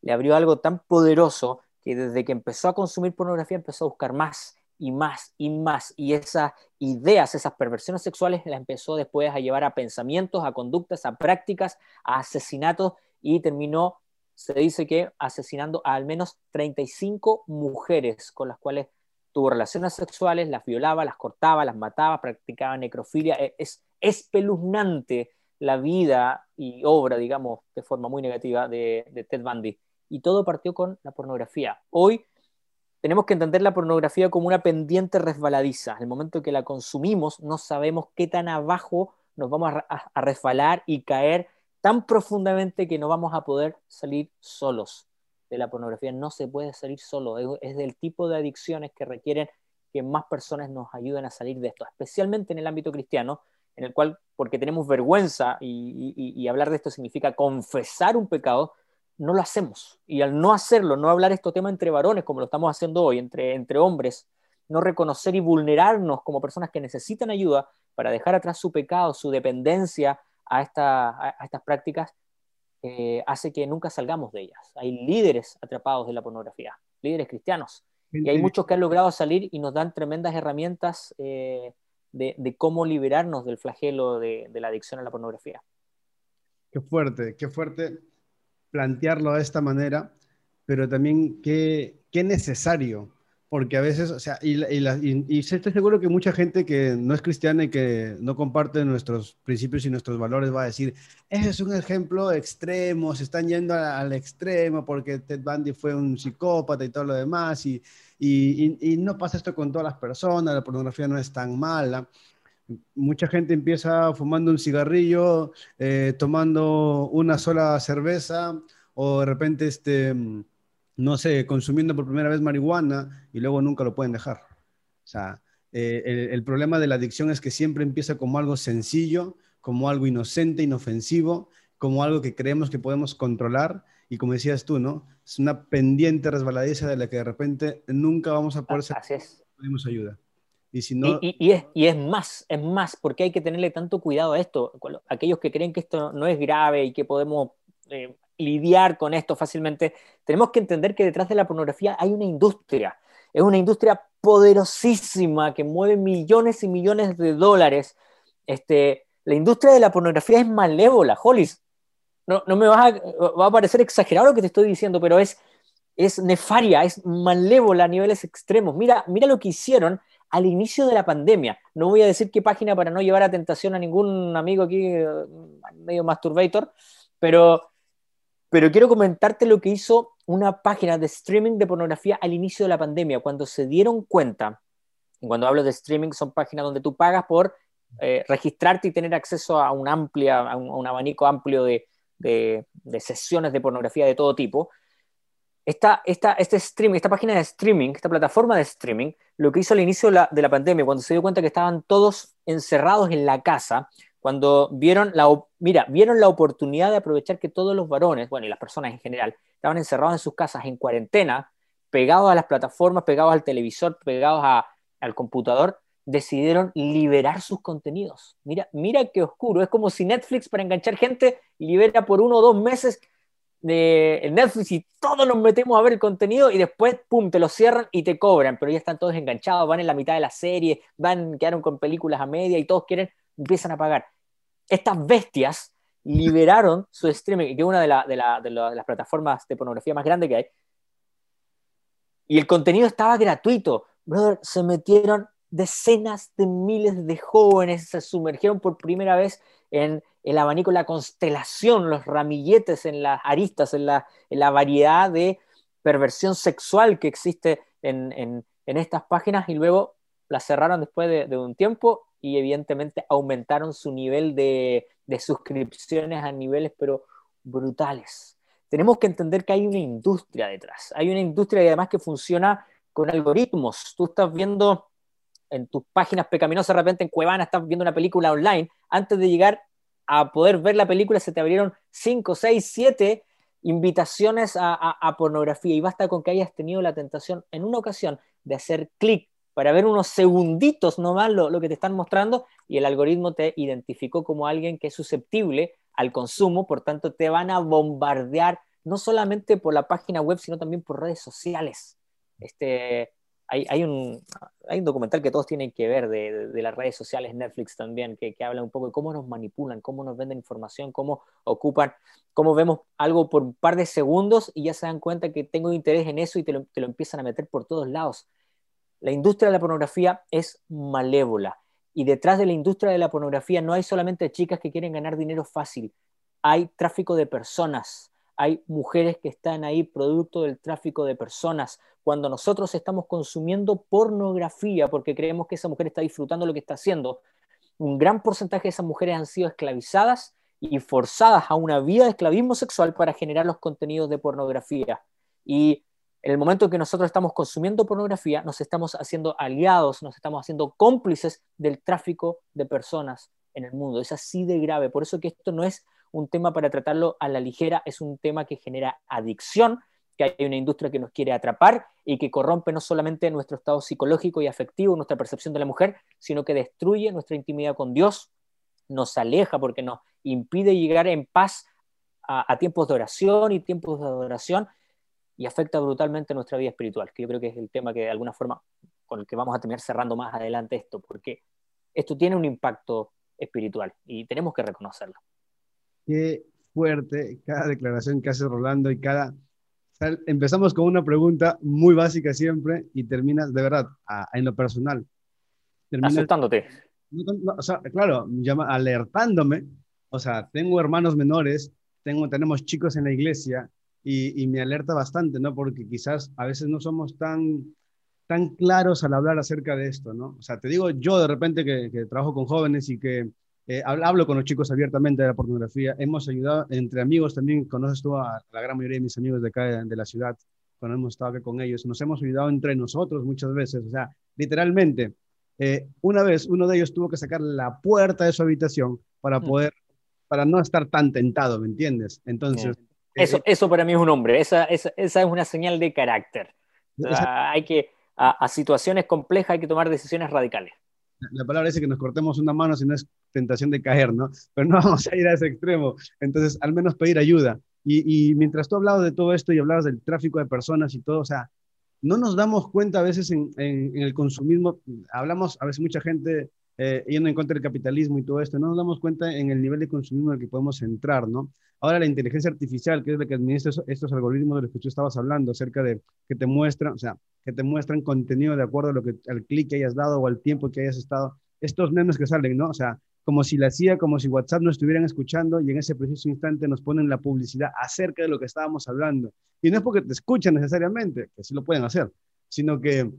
Speaker 2: le abrió algo tan poderoso que desde que empezó a consumir pornografía empezó a buscar más y más y más. Y esas ideas, esas perversiones sexuales las empezó después a llevar a pensamientos, a conductas, a prácticas, a asesinatos y terminó, se dice que asesinando a al menos 35 mujeres con las cuales tuvo relaciones sexuales, las violaba, las cortaba, las mataba, practicaba necrofilia. E, es espeluznante la vida y obra, digamos, de forma muy negativa de, de Ted Bundy. Y todo partió con la pornografía. Hoy tenemos que entender la pornografía como una pendiente resbaladiza. El momento que la consumimos, no sabemos qué tan abajo nos vamos a, resfalar y caer tan profundamente que no vamos a poder salir solos de la pornografía. No se puede salir solo, es, es del tipo de adicciones que requieren que más personas nos ayuden a salir de esto, especialmente en el ámbito cristiano, en el cual, porque tenemos vergüenza y, hablar de esto significa confesar un pecado, no lo hacemos. Y al no hacerlo, no hablar esto tema entre varones, como lo estamos haciendo hoy, entre, entre hombres, no reconocer y vulnerarnos como personas que necesitan ayuda para dejar atrás su pecado, su dependencia a, a, estas prácticas, eh, hace que nunca salgamos de ellas. Hay líderes atrapados de la pornografía, líderes cristianos, y hay muchos que han logrado salir y nos dan tremendas herramientas eh, de, cómo liberarnos del flagelo de, la adicción a la pornografía.
Speaker 1: Qué fuerte, qué fuerte plantearlo de esta manera, pero también qué, qué necesario, porque a veces, o sea, y, y, estoy seguro que mucha gente que no es cristiana y que no comparte nuestros principios y nuestros valores va a decir, ese es un ejemplo extremo, se están yendo al, extremo porque Ted Bundy fue un psicópata y todo lo demás, y, y, no pasa esto con todas las personas, la pornografía no es tan mala. Mucha gente empieza fumando un cigarrillo, eh, tomando una sola cerveza o de repente, este, no sé, consumiendo por primera vez marihuana y luego nunca lo pueden dejar. O sea, eh, el, el, problema de la adicción es que siempre empieza como algo sencillo, como algo inocente, inofensivo, como algo que creemos que podemos controlar y como decías tú, ¿no? Es una pendiente resbaladiza de la que de repente nunca vamos a poder ser.
Speaker 2: Así es.
Speaker 1: Pedimos ayuda.
Speaker 2: Y, si no... Y, es, y, es, más, es más, porque hay que tenerle tanto cuidado a esto. Aquellos que creen que esto no es grave y que podemos eh, lidiar con esto fácilmente, tenemos que entender que detrás de la pornografía hay una industria. Es una industria poderosísima que mueve millones y millones de dólares. Este, la industria de la pornografía es malévola, Hollis no, no me va a, parecer exagerado lo que te estoy diciendo, pero es, es nefaria, es malévola a niveles extremos. Mira, mira lo que hicieron al inicio de la pandemia. No voy a decir qué página para no llevar a tentación a ningún amigo aquí, eh, medio masturbator, pero, pero quiero comentarte lo que hizo una página de streaming de pornografía al inicio de la pandemia, cuando se dieron cuenta, cuando hablo de streaming son páginas donde tú pagas por eh, registrarte y tener acceso a un, amplia, a un abanico amplio de, de, sesiones de pornografía de todo tipo. Esta, esta, este streaming, esta página de streaming, esta plataforma de streaming, lo que hizo al inicio de la, pandemia, cuando se dio cuenta que estaban todos encerrados en la casa, cuando vieron la, mira, vieron la oportunidad de aprovechar que todos los varones, bueno, y las personas en general, estaban encerrados en sus casas en cuarentena, pegados a las plataformas, pegados al televisor, pegados al computador, decidieron liberar sus contenidos. Mira, mira qué oscuro. Es como si Netflix para enganchar gente libera por uno o dos meses de Netflix y todos nos metemos a ver el contenido y después, pum, te lo cierran y te cobran, pero ya están todos enganchados, van en la mitad de la serie, van, quedaron con películas a media y todos quieren, empiezan a pagar. Estas bestias liberaron su streaming, que es una de, de las plataformas de pornografía más grandes que hay, y el contenido estaba gratuito. Brother, se metieron decenas de miles de jóvenes se sumergieron por primera vez en el abanico, la constelación, los ramilletes, en las aristas, en la, variedad de perversión sexual que existe en, estas páginas y luego las cerraron después de, un tiempo y evidentemente aumentaron su nivel de, de suscripciones a niveles pero brutales. Tenemos que entender que hay una industria detrás, hay una industria y además que funciona con algoritmos. Tú estás viendo en tus páginas pecaminosas, de repente en Cuevana estás viendo una película online, antes de llegar a poder ver la película se te abrieron 5, 6, 7 invitaciones a, pornografía y basta con que hayas tenido la tentación en una ocasión de hacer clic para ver unos segunditos nomás lo, lo que te están mostrando y el algoritmo te identificó como alguien que es susceptible al consumo, por tanto te van a bombardear no solamente por la página web, sino también por redes sociales. Este, hay, un, documental que todos tienen que ver de, las redes sociales, Netflix también, que, habla un poco de cómo nos manipulan, cómo nos venden información, cómo ocupan, cómo vemos algo por un par de segundos y ya se dan cuenta que tengo interés en eso y te lo, te lo empiezan a meter por todos lados. La industria de la pornografía es malévola y detrás de la industria de la pornografía no hay solamente chicas que quieren ganar dinero fácil, hay tráfico de personas, hay mujeres que están ahí producto del tráfico de personas. Cuando nosotros estamos consumiendo pornografía porque creemos que esa mujer está disfrutando lo que está haciendo, un gran porcentaje de esas mujeres han sido esclavizadas y forzadas a una vida de esclavismo sexual para generar los contenidos de pornografía. Y en el momento en que nosotros estamos consumiendo pornografía, nos estamos haciendo aliados, nos estamos haciendo cómplices del tráfico de personas en el mundo. Es así de grave. Por eso que esto no es un tema para tratarlo a la ligera, es un tema que genera adicción, que hay una industria que nos quiere atrapar y que corrompe no solamente nuestro estado psicológico y afectivo, nuestra percepción de la mujer, sino que destruye nuestra intimidad con Dios, nos aleja porque nos impide llegar en paz a, tiempos de oración y tiempos de adoración y afecta brutalmente nuestra vida espiritual, que yo creo que es el tema que de alguna forma con el que vamos a terminar cerrando más adelante esto, porque esto tiene un impacto espiritual y tenemos que reconocerlo.
Speaker 1: Qué fuerte cada declaración que hace Rolando y cada... empezamos con una pregunta muy básica siempre y terminas de verdad en lo personal.
Speaker 2: Terminas, Asustándote.
Speaker 1: o sea, claro, llama, alertándome. O sea, tengo hermanos menores, tengo, tenemos chicos en la iglesia y, me alerta bastante, ¿no? Porque quizás a veces no somos tan, tan claros al hablar acerca de esto, ¿no? O sea, te digo yo de repente que, que trabajo con jóvenes y que eh, hablo con los chicos abiertamente de la pornografía. Hemos ayudado entre amigos también. Conoces tú a la gran mayoría de mis amigos de acá de, la ciudad cuando hemos estado con ellos. Nos hemos ayudado entre nosotros muchas veces. O sea, literalmente, eh, una vez uno de ellos tuvo que sacar la puerta de su habitación para mm. poder, para no estar tan tentado, ¿me entiendes? Entonces.
Speaker 2: Eso, eh, eso para mí es un hombre. Esa, esa, esa es una señal de carácter. hay que, a situaciones complejas hay que tomar decisiones radicales
Speaker 1: la palabra dice que nos cortemos una mano si no es tentación de caer, ¿no? Pero no vamos a ir a ese extremo. Entonces, al menos pedir ayuda. Y, mientras tú hablabas de todo esto y hablabas del tráfico de personas y todo, o sea, no nos damos cuenta a veces en, en el consumismo, hablamos a veces mucha gente eh, yendo en contra del capitalismo y todo esto, no nos damos cuenta en el nivel de consumismo en el que podemos entrar, ¿no? Ahora la inteligencia artificial, que es la que administra estos, algoritmos de los que tú estabas hablando, acerca de que te muestran, o sea, que te muestran contenido de acuerdo a lo que, al clic que hayas dado o al tiempo que hayas estado, estos memes que salen, ¿no? O sea, como si la CIA, como si WhatsApp nos estuvieran escuchando y en ese preciso instante nos ponen la publicidad acerca de lo que estábamos hablando. Y no es porque te escuchan necesariamente, que sí lo pueden hacer, sino que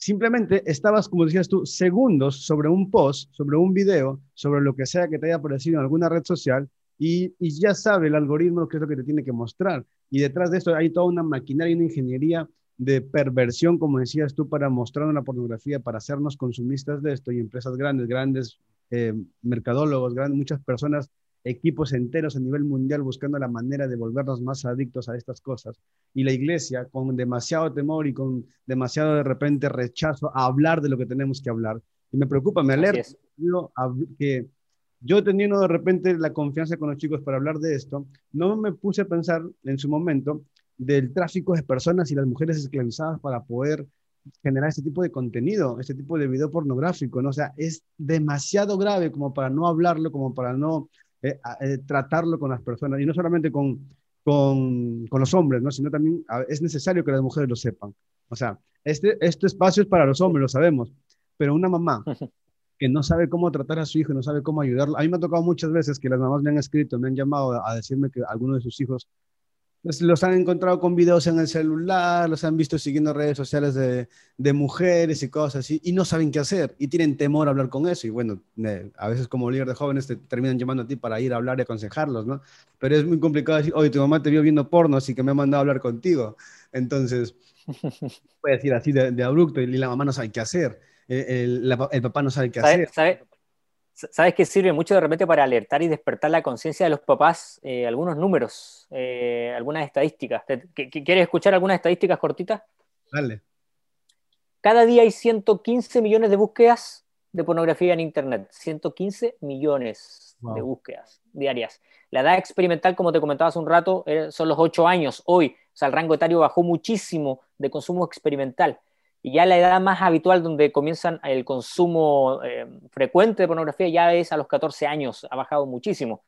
Speaker 1: Simplemente estabas, como decías tú, segundos sobre un post, sobre un video, sobre lo que sea que te haya aparecido en alguna red social y, ya sabe el algoritmo qué es lo que te tiene que mostrar. Y detrás de esto hay toda una maquinaria y una ingeniería de perversión, como decías tú, para mostrar la pornografía, para hacernos consumistas de esto y empresas grandes, grandes eh, mercadólogos, grandes, muchas personas equipos enteros a nivel mundial buscando la manera de volvernos más adictos a estas cosas. Y la iglesia, con demasiado temor y con demasiado de repente rechazo a hablar de lo que tenemos que hablar. Y me preocupa, me alerta que yo teniendo de repente la confianza con los chicos para hablar de esto, no me puse a pensar en su momento del tráfico de personas y las mujeres esclavizadas para poder generar este tipo de contenido, este tipo de video pornográfico, ¿no? O sea, es demasiado grave como para no hablarlo, como para no eh, eh, tratarlo con las personas, y no solamente con, con, con los hombres, ¿no? sino también es necesario que las mujeres lo sepan. O sea, este, este espacio es para los hombres, lo sabemos, pero una mamá que no sabe cómo tratar a su hijo, no sabe cómo ayudarlo. A mí me ha tocado muchas veces que las mamás me han escrito, me han llamado a decirme que alguno de sus hijos los han encontrado con videos en el celular, los han visto siguiendo redes sociales de, de, mujeres y cosas así, y no saben qué hacer, y tienen temor a hablar con eso. Y bueno, a veces como líder de jóvenes te terminan llamando a ti para ir a hablar y aconsejarlos, ¿no? Pero es muy complicado decir, oye, tu mamá te vio viendo porno, así que me ha mandado a hablar contigo. Entonces, puede decir así de, abrupto, y la mamá no sabe qué hacer, el, el, papá no sabe qué hacer.
Speaker 2: ¿sabe? ¿Sabes qué sirve mucho de repente para alertar y despertar la conciencia de los papás? Eh, algunos números, eh, algunas estadísticas. ¿Quieres escuchar algunas estadísticas cortitas?
Speaker 1: Dale.
Speaker 2: Cada día hay 115 millones de búsquedas de pornografía en Internet. 115 millones de búsquedas diarias. La edad experimental, como te comentaba hace un rato, eh, son los 8 años. Hoy, o sea, el rango etario bajó muchísimo de consumo experimental y ya la edad más habitual donde comienzan el consumo eh, frecuente de pornografía ya es a los 14 años, ha bajado muchísimo.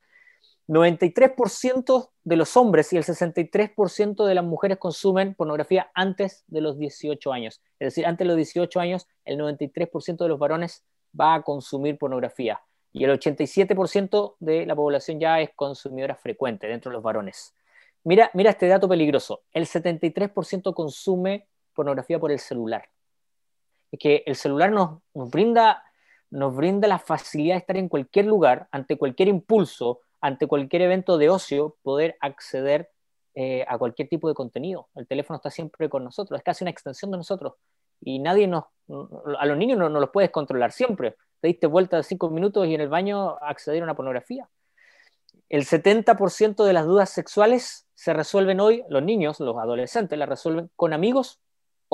Speaker 2: 93% de los hombres y el 63% de las mujeres consumen pornografía antes de los 18 años. Es decir, antes de los 18 años, el 93% de los varones va a consumir pornografía y el 87% de la población ya es consumidora frecuente dentro de los varones. Mira, mira este dato peligroso. El 73% consume pornografía por el celular. Es que el celular nos, nos brinda nos brinda la facilidad de estar en cualquier lugar, ante cualquier impulso, ante cualquier evento de ocio, poder acceder eh, a cualquier tipo de contenido. El teléfono está siempre con nosotros, es casi una extensión de nosotros. Y nadie nos, a los niños no, no los puedes controlar siempre. Te diste vuelta de cinco minutos y en el baño accedieron a pornografía. El 70% de las dudas sexuales se resuelven hoy, los niños, los adolescentes, las resuelven con amigos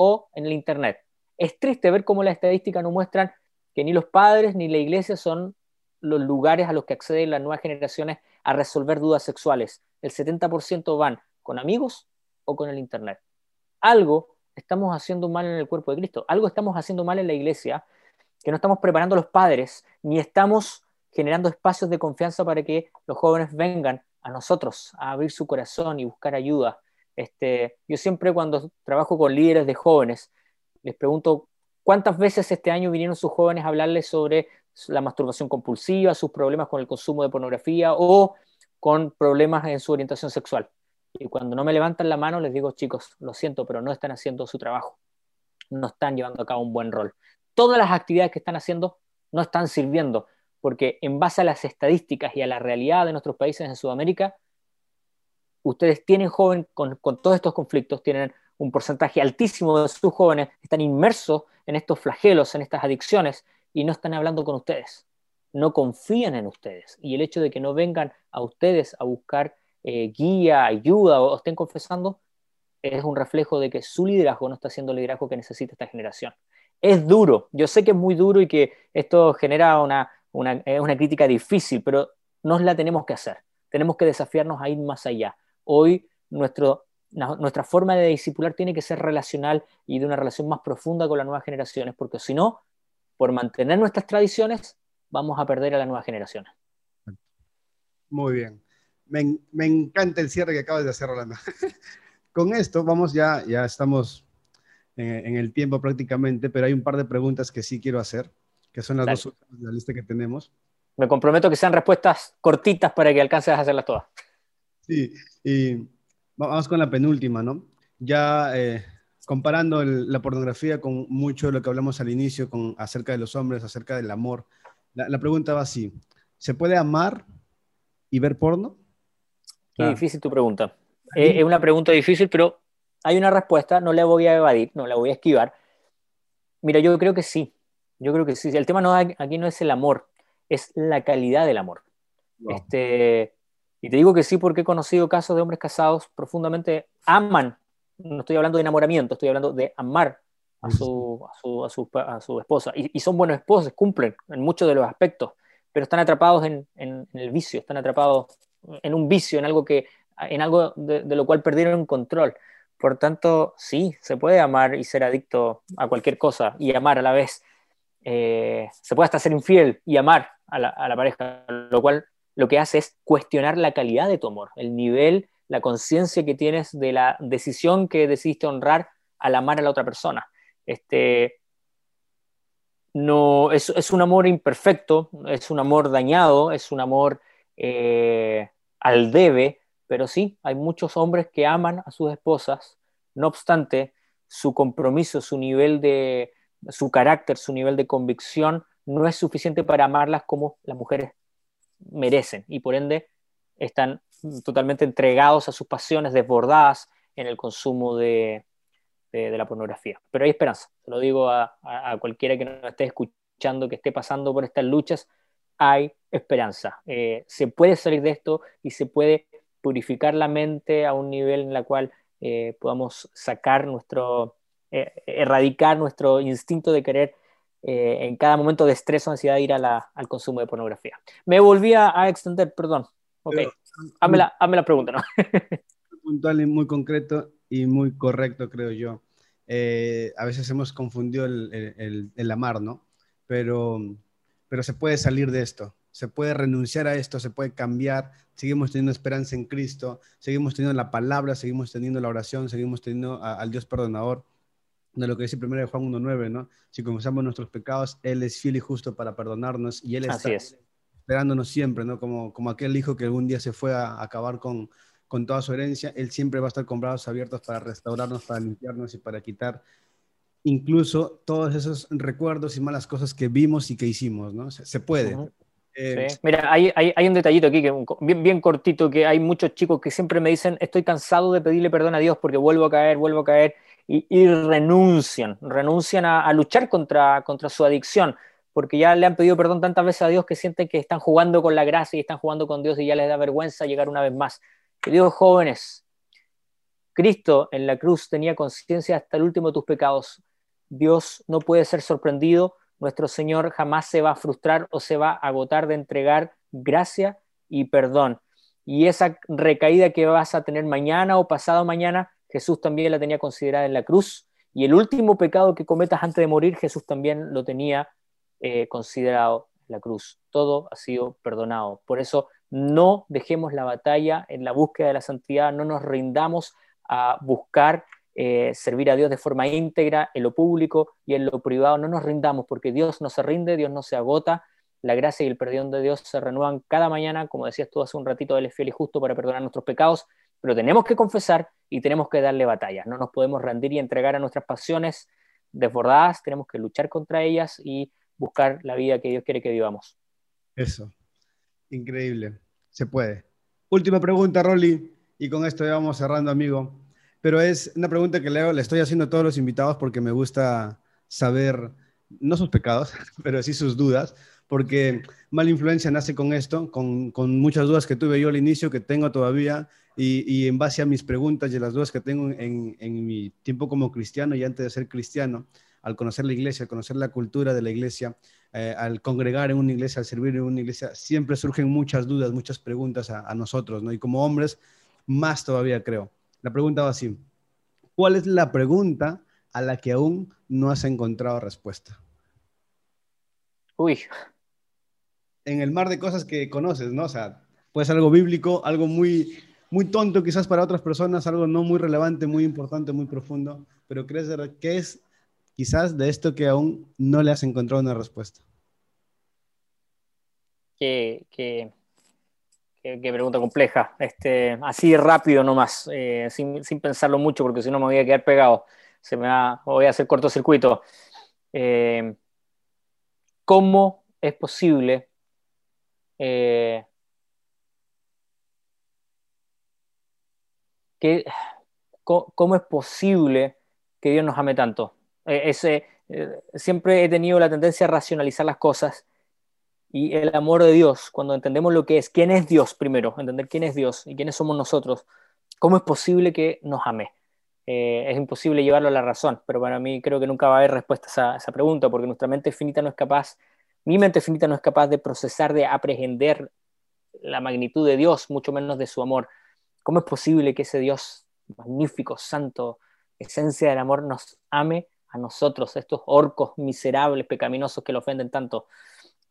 Speaker 2: o en el Internet. Es triste ver cómo las estadísticas nos muestran que ni los padres ni la iglesia son los lugares a los que acceden las nuevas generaciones a resolver dudas sexuales. El 70% van con amigos o con el Internet. Algo estamos haciendo mal en el cuerpo de Cristo, algo estamos haciendo mal en la iglesia, que no estamos preparando a los padres, ni estamos generando espacios de confianza para que los jóvenes vengan a nosotros a abrir su corazón y buscar ayuda. Este, yo siempre cuando trabajo con líderes de jóvenes, les pregunto cuántas veces este año vinieron sus jóvenes a hablarles sobre la masturbación compulsiva, sus problemas con el consumo de pornografía o con problemas en su orientación sexual. Y cuando no me levantan la mano les digo, chicos, lo siento, pero no están haciendo su trabajo, no están llevando a cabo un buen rol. Todas las actividades que están haciendo no están sirviendo, porque en base a las estadísticas y a la realidad de nuestros países en Sudamérica, ustedes tienen jóvenes con, con todos estos conflictos, tienen un porcentaje altísimo de sus jóvenes, están inmersos en estos flagelos, en estas adicciones, y no están hablando con ustedes, no confían en ustedes. Y el hecho de que no vengan a ustedes a buscar eh, guía, ayuda o estén confesando, es un reflejo de que su liderazgo no está siendo el liderazgo que necesita esta generación. Es duro, yo sé que es muy duro y que esto genera una, una, una crítica difícil, pero nos la tenemos que hacer. Tenemos que desafiarnos a ir más allá. Hoy nuestro, nuestra forma de discipular tiene que ser relacional y de una relación más profunda con las nuevas generaciones, porque si no, por mantener nuestras tradiciones, vamos a perder a las nuevas generaciones.
Speaker 1: Muy bien. Me, me encanta el cierre que acabas de hacer, Rolando. Con esto vamos ya, ya estamos en, en, el tiempo prácticamente, pero hay un par de preguntas que sí quiero hacer, que son las Dale. dos de la lista que tenemos.
Speaker 2: Me comprometo que sean respuestas cortitas para que alcances a hacerlas todas.
Speaker 1: Sí, y vamos con la penúltima, ¿no? Ya eh, comparando el, la pornografía con mucho de lo que hablamos al inicio, con, acerca de los hombres, acerca del amor, la, la pregunta va así, ¿se puede amar y ver porno?
Speaker 2: Qué claro. difícil tu pregunta. Eh, es una pregunta difícil, pero hay una respuesta, no la voy a evadir, no la voy a esquivar. Mira, yo creo que sí, yo creo que sí. El tema no, aquí no es el amor, es la calidad del amor. Wow. Este, y te digo que sí porque he conocido casos de hombres casados profundamente aman no estoy hablando de enamoramiento, estoy hablando de amar a su, a su, a su, a su esposa. Y, y, son buenos esposos, cumplen en muchos de los aspectos, pero están atrapados en, en, en, el vicio, están atrapados en un vicio, en algo, que, en algo de, de lo cual perdieron control. Por tanto, sí, se puede amar y ser adicto a cualquier cosa y amar a la vez. Eh, se puede hasta ser infiel y amar a la, a la pareja, lo cual lo que hace es cuestionar la calidad de tu amor, el nivel la conciencia que tienes de la decisión que decidiste honrar al amar a la otra persona. Este, no, es, un amor imperfecto, es un amor dañado, es un amor eh, al debe, pero sí, hay muchos hombres que aman a sus esposas, no obstante, su compromiso, su nivel de, su carácter, su nivel de convicción no es suficiente para amarlas como las mujeres merecen y por ende están totalmente entregados a sus pasiones desbordadas en el consumo de, de, la pornografía. Pero hay esperanza, lo digo a, a, cualquiera que nos esté escuchando, que esté pasando por estas luchas, hay esperanza. Eh, se puede salir de esto y se puede purificar la mente a un nivel en el cual eh, podamos sacar nuestro, eh, erradicar nuestro instinto de querer eh, en cada momento de estrés o ansiedad ir a la, al consumo de pornografía. Me volví a, extender, perdón. Ok. Pero, hazme, la, hazme la pregunta, ¿no?
Speaker 1: puntual y muy concreto y muy correcto, creo yo. Eh, a veces hemos confundido el, el, el, amar, ¿no? Pero, pero se puede salir de esto, se puede renunciar a esto, se puede cambiar, seguimos teniendo esperanza en Cristo, seguimos teniendo la palabra, seguimos teniendo la oración, seguimos teniendo a, al Dios perdonador, de lo que dice primero de Juan 1.9, ¿no? Si confesamos nuestros pecados, Él es fiel y justo para perdonarnos y Él está
Speaker 2: Así es
Speaker 1: esperándonos siempre, ¿no? Como, como aquel hijo que algún día se fue a acabar con, con toda su herencia, Él siempre va a estar con brazos abiertos para restaurarnos, para limpiarnos y para quitar incluso todos esos recuerdos y malas cosas que vimos y que hicimos, ¿no? Se, puede.
Speaker 2: Eh, Mira, hay, hay, un detallito aquí, que bien, bien cortito, que hay muchos chicos que siempre me dicen, estoy cansado de pedirle perdón a Dios porque vuelvo a caer, vuelvo a caer, y, renuncian, renuncian a, luchar contra, contra su adicción, porque ya le han pedido perdón tantas veces a Dios que sienten que están jugando con la gracia y están jugando con Dios y ya les da vergüenza llegar una vez más. Queridos jóvenes, Cristo en la cruz tenía conciencia hasta el último de tus pecados. Dios no puede ser sorprendido, nuestro Señor jamás se va a frustrar o se va a agotar de entregar gracia y perdón. Y esa recaída que vas a tener mañana o pasado mañana, Jesús también la tenía considerada en la cruz. Y el último pecado que cometas antes de morir, Jesús también lo tenía eh, considerado en la cruz. Todo ha sido perdonado. Por eso no dejemos la batalla en la búsqueda de la santidad, no nos rindamos a buscar eh, servir a Dios de forma íntegra en lo público y en lo privado. No nos rindamos porque Dios no se rinde, Dios no se agota. La gracia y el perdón de Dios se renuevan cada mañana, como decías tú hace un ratito, Él es fiel y justo para perdonar nuestros pecados, pero tenemos que confesar y tenemos que darle batalla. No nos podemos rendir y entregar a nuestras pasiones desbordadas, tenemos que luchar contra ellas y buscar la vida que Dios quiere que vivamos.
Speaker 1: Eso, increíble, se puede. Última pregunta, Rolly, y con esto ya vamos cerrando, amigo pero es una pregunta que le, le estoy haciendo a todos los invitados porque me gusta saber, no sus pecados, pero sí sus dudas, porque Mala Influencia nace con esto, con, con muchas dudas que tuve yo al inicio, que tengo todavía, y, y, en base a mis preguntas y las dudas que tengo en, en mi tiempo como cristiano y antes de ser cristiano, al conocer la iglesia, al conocer la cultura de la iglesia, eh, al congregar en una iglesia, al servir en una iglesia, siempre surgen muchas dudas, muchas preguntas a, a nosotros, ¿no? Y como hombres, más todavía creo. La pregunta va así. ¿Cuál es la pregunta a la que aún no has encontrado respuesta?
Speaker 2: Uy.
Speaker 1: En el mar de cosas que conoces, ¿no? O sea, puede ser algo bíblico, algo muy, muy tonto quizás para otras personas, algo no muy relevante, muy importante, muy profundo, pero crees que es quizás de esto que aún no le has encontrado una respuesta.
Speaker 2: Qué, pregunta compleja. Este, así rápido nomás, eh, sin, sin, pensarlo mucho, porque si no me voy a quedar pegado. Se me va, voy a hacer cortocircuito. Eh, ¿Cómo es posible eh, que, cómo, es posible que Dios nos ame tanto? ese, siempre he tenido la tendencia a racionalizar las cosas y el amor de Dios, cuando entendemos lo que es, quién es Dios primero, entender quién es Dios y quiénes somos nosotros, ¿cómo es posible que nos ame? Eh, es imposible llevarlo a la razón, pero para mí creo que nunca va a haber respuesta a esa, pregunta, porque nuestra mente finita no es capaz, mi mente finita no es capaz de procesar, de aprehender la magnitud de Dios, mucho menos de su amor. ¿Cómo es posible que ese Dios magnífico, santo, esencia del amor, nos ame a nosotros, estos orcos miserables, pecaminosos que lo ofenden tanto?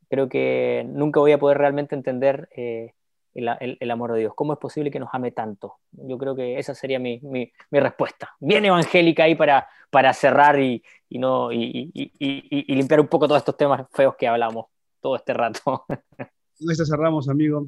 Speaker 2: creo que nunca voy a poder realmente entender eh, el, amor de Dios. ¿Cómo es posible que nos ame tanto? Yo creo que esa sería mi, respuesta. Bien evangélica ahí para, para cerrar y, no, y, limpiar un poco todos estos temas feos que hablamos todo este rato.
Speaker 1: Con esto cerramos, amigo.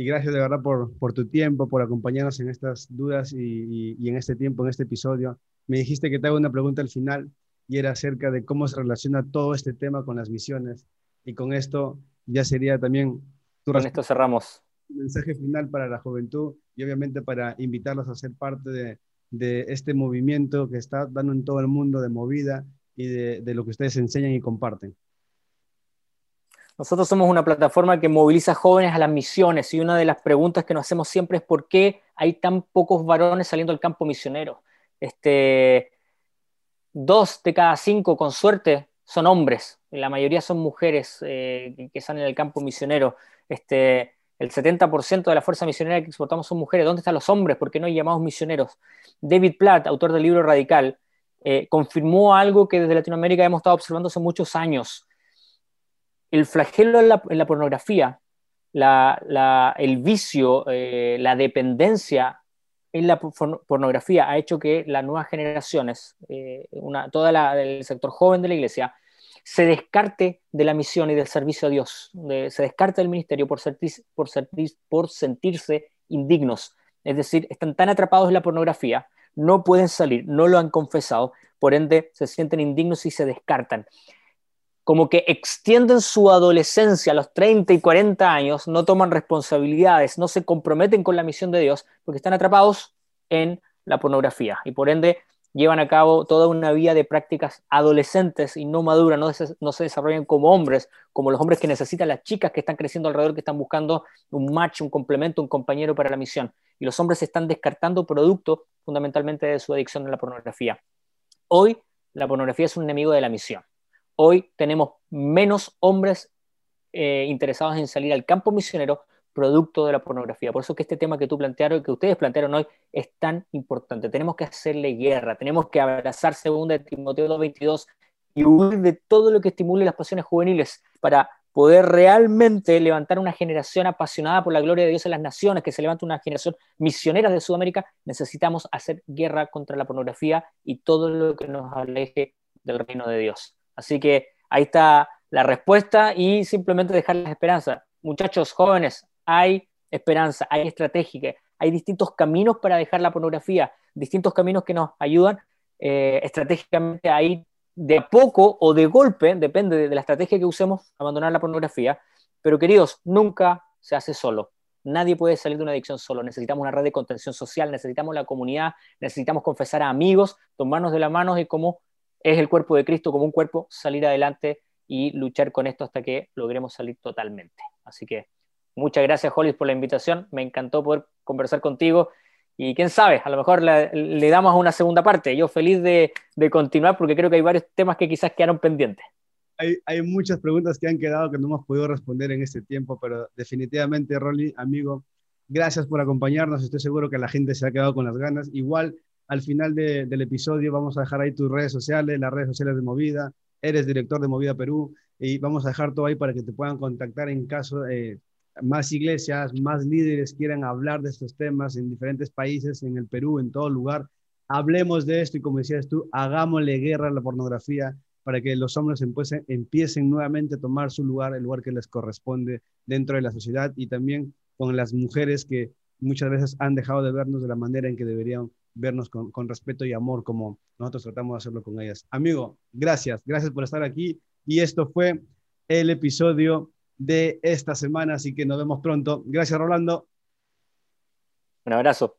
Speaker 1: Y gracias de verdad por, por tu tiempo, por acompañarnos en estas dudas y, y en este tiempo, en este episodio. Me dijiste que te hago una pregunta al final y era acerca de cómo se relaciona todo este tema con las misiones. Y con esto ya sería también
Speaker 2: tu con esto cerramos.
Speaker 1: mensaje final para la juventud y obviamente para invitarlos a ser parte de, de este movimiento que está dando en todo el mundo de movida y de, de lo que ustedes enseñan y comparten.
Speaker 2: Nosotros somos una plataforma que moviliza jóvenes a las misiones y una de las preguntas que nos hacemos siempre es por qué hay tan pocos varones saliendo al campo misionero. Este, dos de cada cinco, con suerte, son hombres, la mayoría son mujeres eh, que están en el campo misionero. Este, el 70% de la fuerza misionera que exportamos son mujeres. ¿Dónde están los hombres? ¿Por qué no hay llamados misioneros? David Platt, autor del libro Radical, eh, confirmó algo que desde Latinoamérica hemos estado observando hace muchos años. El flagelo en la, pornografía, el vicio, eh, la dependencia en la pornografía ha hecho que las nuevas generaciones, eh, una, todo el sector joven de la iglesia, se descarte de la misión y del servicio a Dios, se descarte del ministerio por, sentirse indignos. Es decir, están tan atrapados en la pornografía, no pueden salir, no lo han confesado, por ende se sienten indignos y se descartan. Como que extienden su adolescencia a los 30 y 40 años, no toman responsabilidades, no se comprometen con la misión de Dios, porque están atrapados en la pornografía y por ende llevan a cabo toda una vida de prácticas adolescentes y no maduras, no se, desarrollan como hombres, como los hombres que necesitan las chicas que están creciendo alrededor, que están buscando un match, un complemento, un compañero para la misión. Y los hombres se están descartando producto fundamentalmente de su adicción a la pornografía. Hoy la pornografía es un enemigo de la misión. Hoy tenemos menos hombres eh, interesados en salir al campo misionero producto de la pornografía. Por eso que este tema que tú plantearon, que ustedes plantearon hoy, es tan importante. Tenemos que hacerle guerra, tenemos que abrazar según de Timoteo 2.22 y huir de todo lo que estimule las pasiones juveniles para poder realmente levantar una generación apasionada por la gloria de Dios en las naciones, que se levante una generación misionera de Sudamérica, necesitamos hacer guerra contra la pornografía y todo lo que nos aleje del reino de Dios. Así que ahí está la respuesta y simplemente dejar la esperanza. Muchachos jóvenes, hay esperanza, hay estrategia, hay distintos caminos para dejar la pornografía, distintos caminos que nos ayudan eh, estratégicamente a ir de poco o de golpe, depende de, la estrategia que usemos, abandonar la pornografía. Pero queridos, nunca se hace solo. Nadie puede salir de una adicción solo. Necesitamos una red de contención social, necesitamos la comunidad, necesitamos confesar a amigos, tomarnos de la mano y como es el cuerpo de Cristo, como un cuerpo, salir adelante y luchar con esto hasta que logremos salir totalmente. Así que Muchas gracias, Hollis, por la invitación. Me encantó poder conversar contigo. Y quién sabe, a lo mejor le, damos una segunda parte. Yo feliz de, continuar porque creo que hay varios temas que quizás quedaron pendientes.
Speaker 1: Hay, muchas preguntas que han quedado que no hemos podido responder en este tiempo, pero definitivamente, Rolly, amigo, gracias por acompañarnos. Estoy seguro que la gente se ha quedado con las ganas. Igual, al final del episodio vamos a dejar ahí tus redes sociales, las redes sociales de Movida. Eres director de Movida Perú y vamos a dejar todo ahí para que te puedan contactar en caso eh, más iglesias, más líderes quieran hablar de estos temas en diferentes países, en el Perú, en todo lugar. Hablemos de esto y como decías tú, hagámosle guerra a la pornografía para que los hombres empiecen, empiecen nuevamente a tomar su lugar, el lugar que les corresponde dentro de la sociedad y también con las mujeres que muchas veces han dejado de vernos de la manera en que deberían vernos con, con respeto y amor como nosotros tratamos de hacerlo con ellas. Amigo, gracias, gracias por estar aquí y esto fue el episodio de esta semana, así que nos vemos pronto. Gracias, Rolando.
Speaker 2: Un abrazo.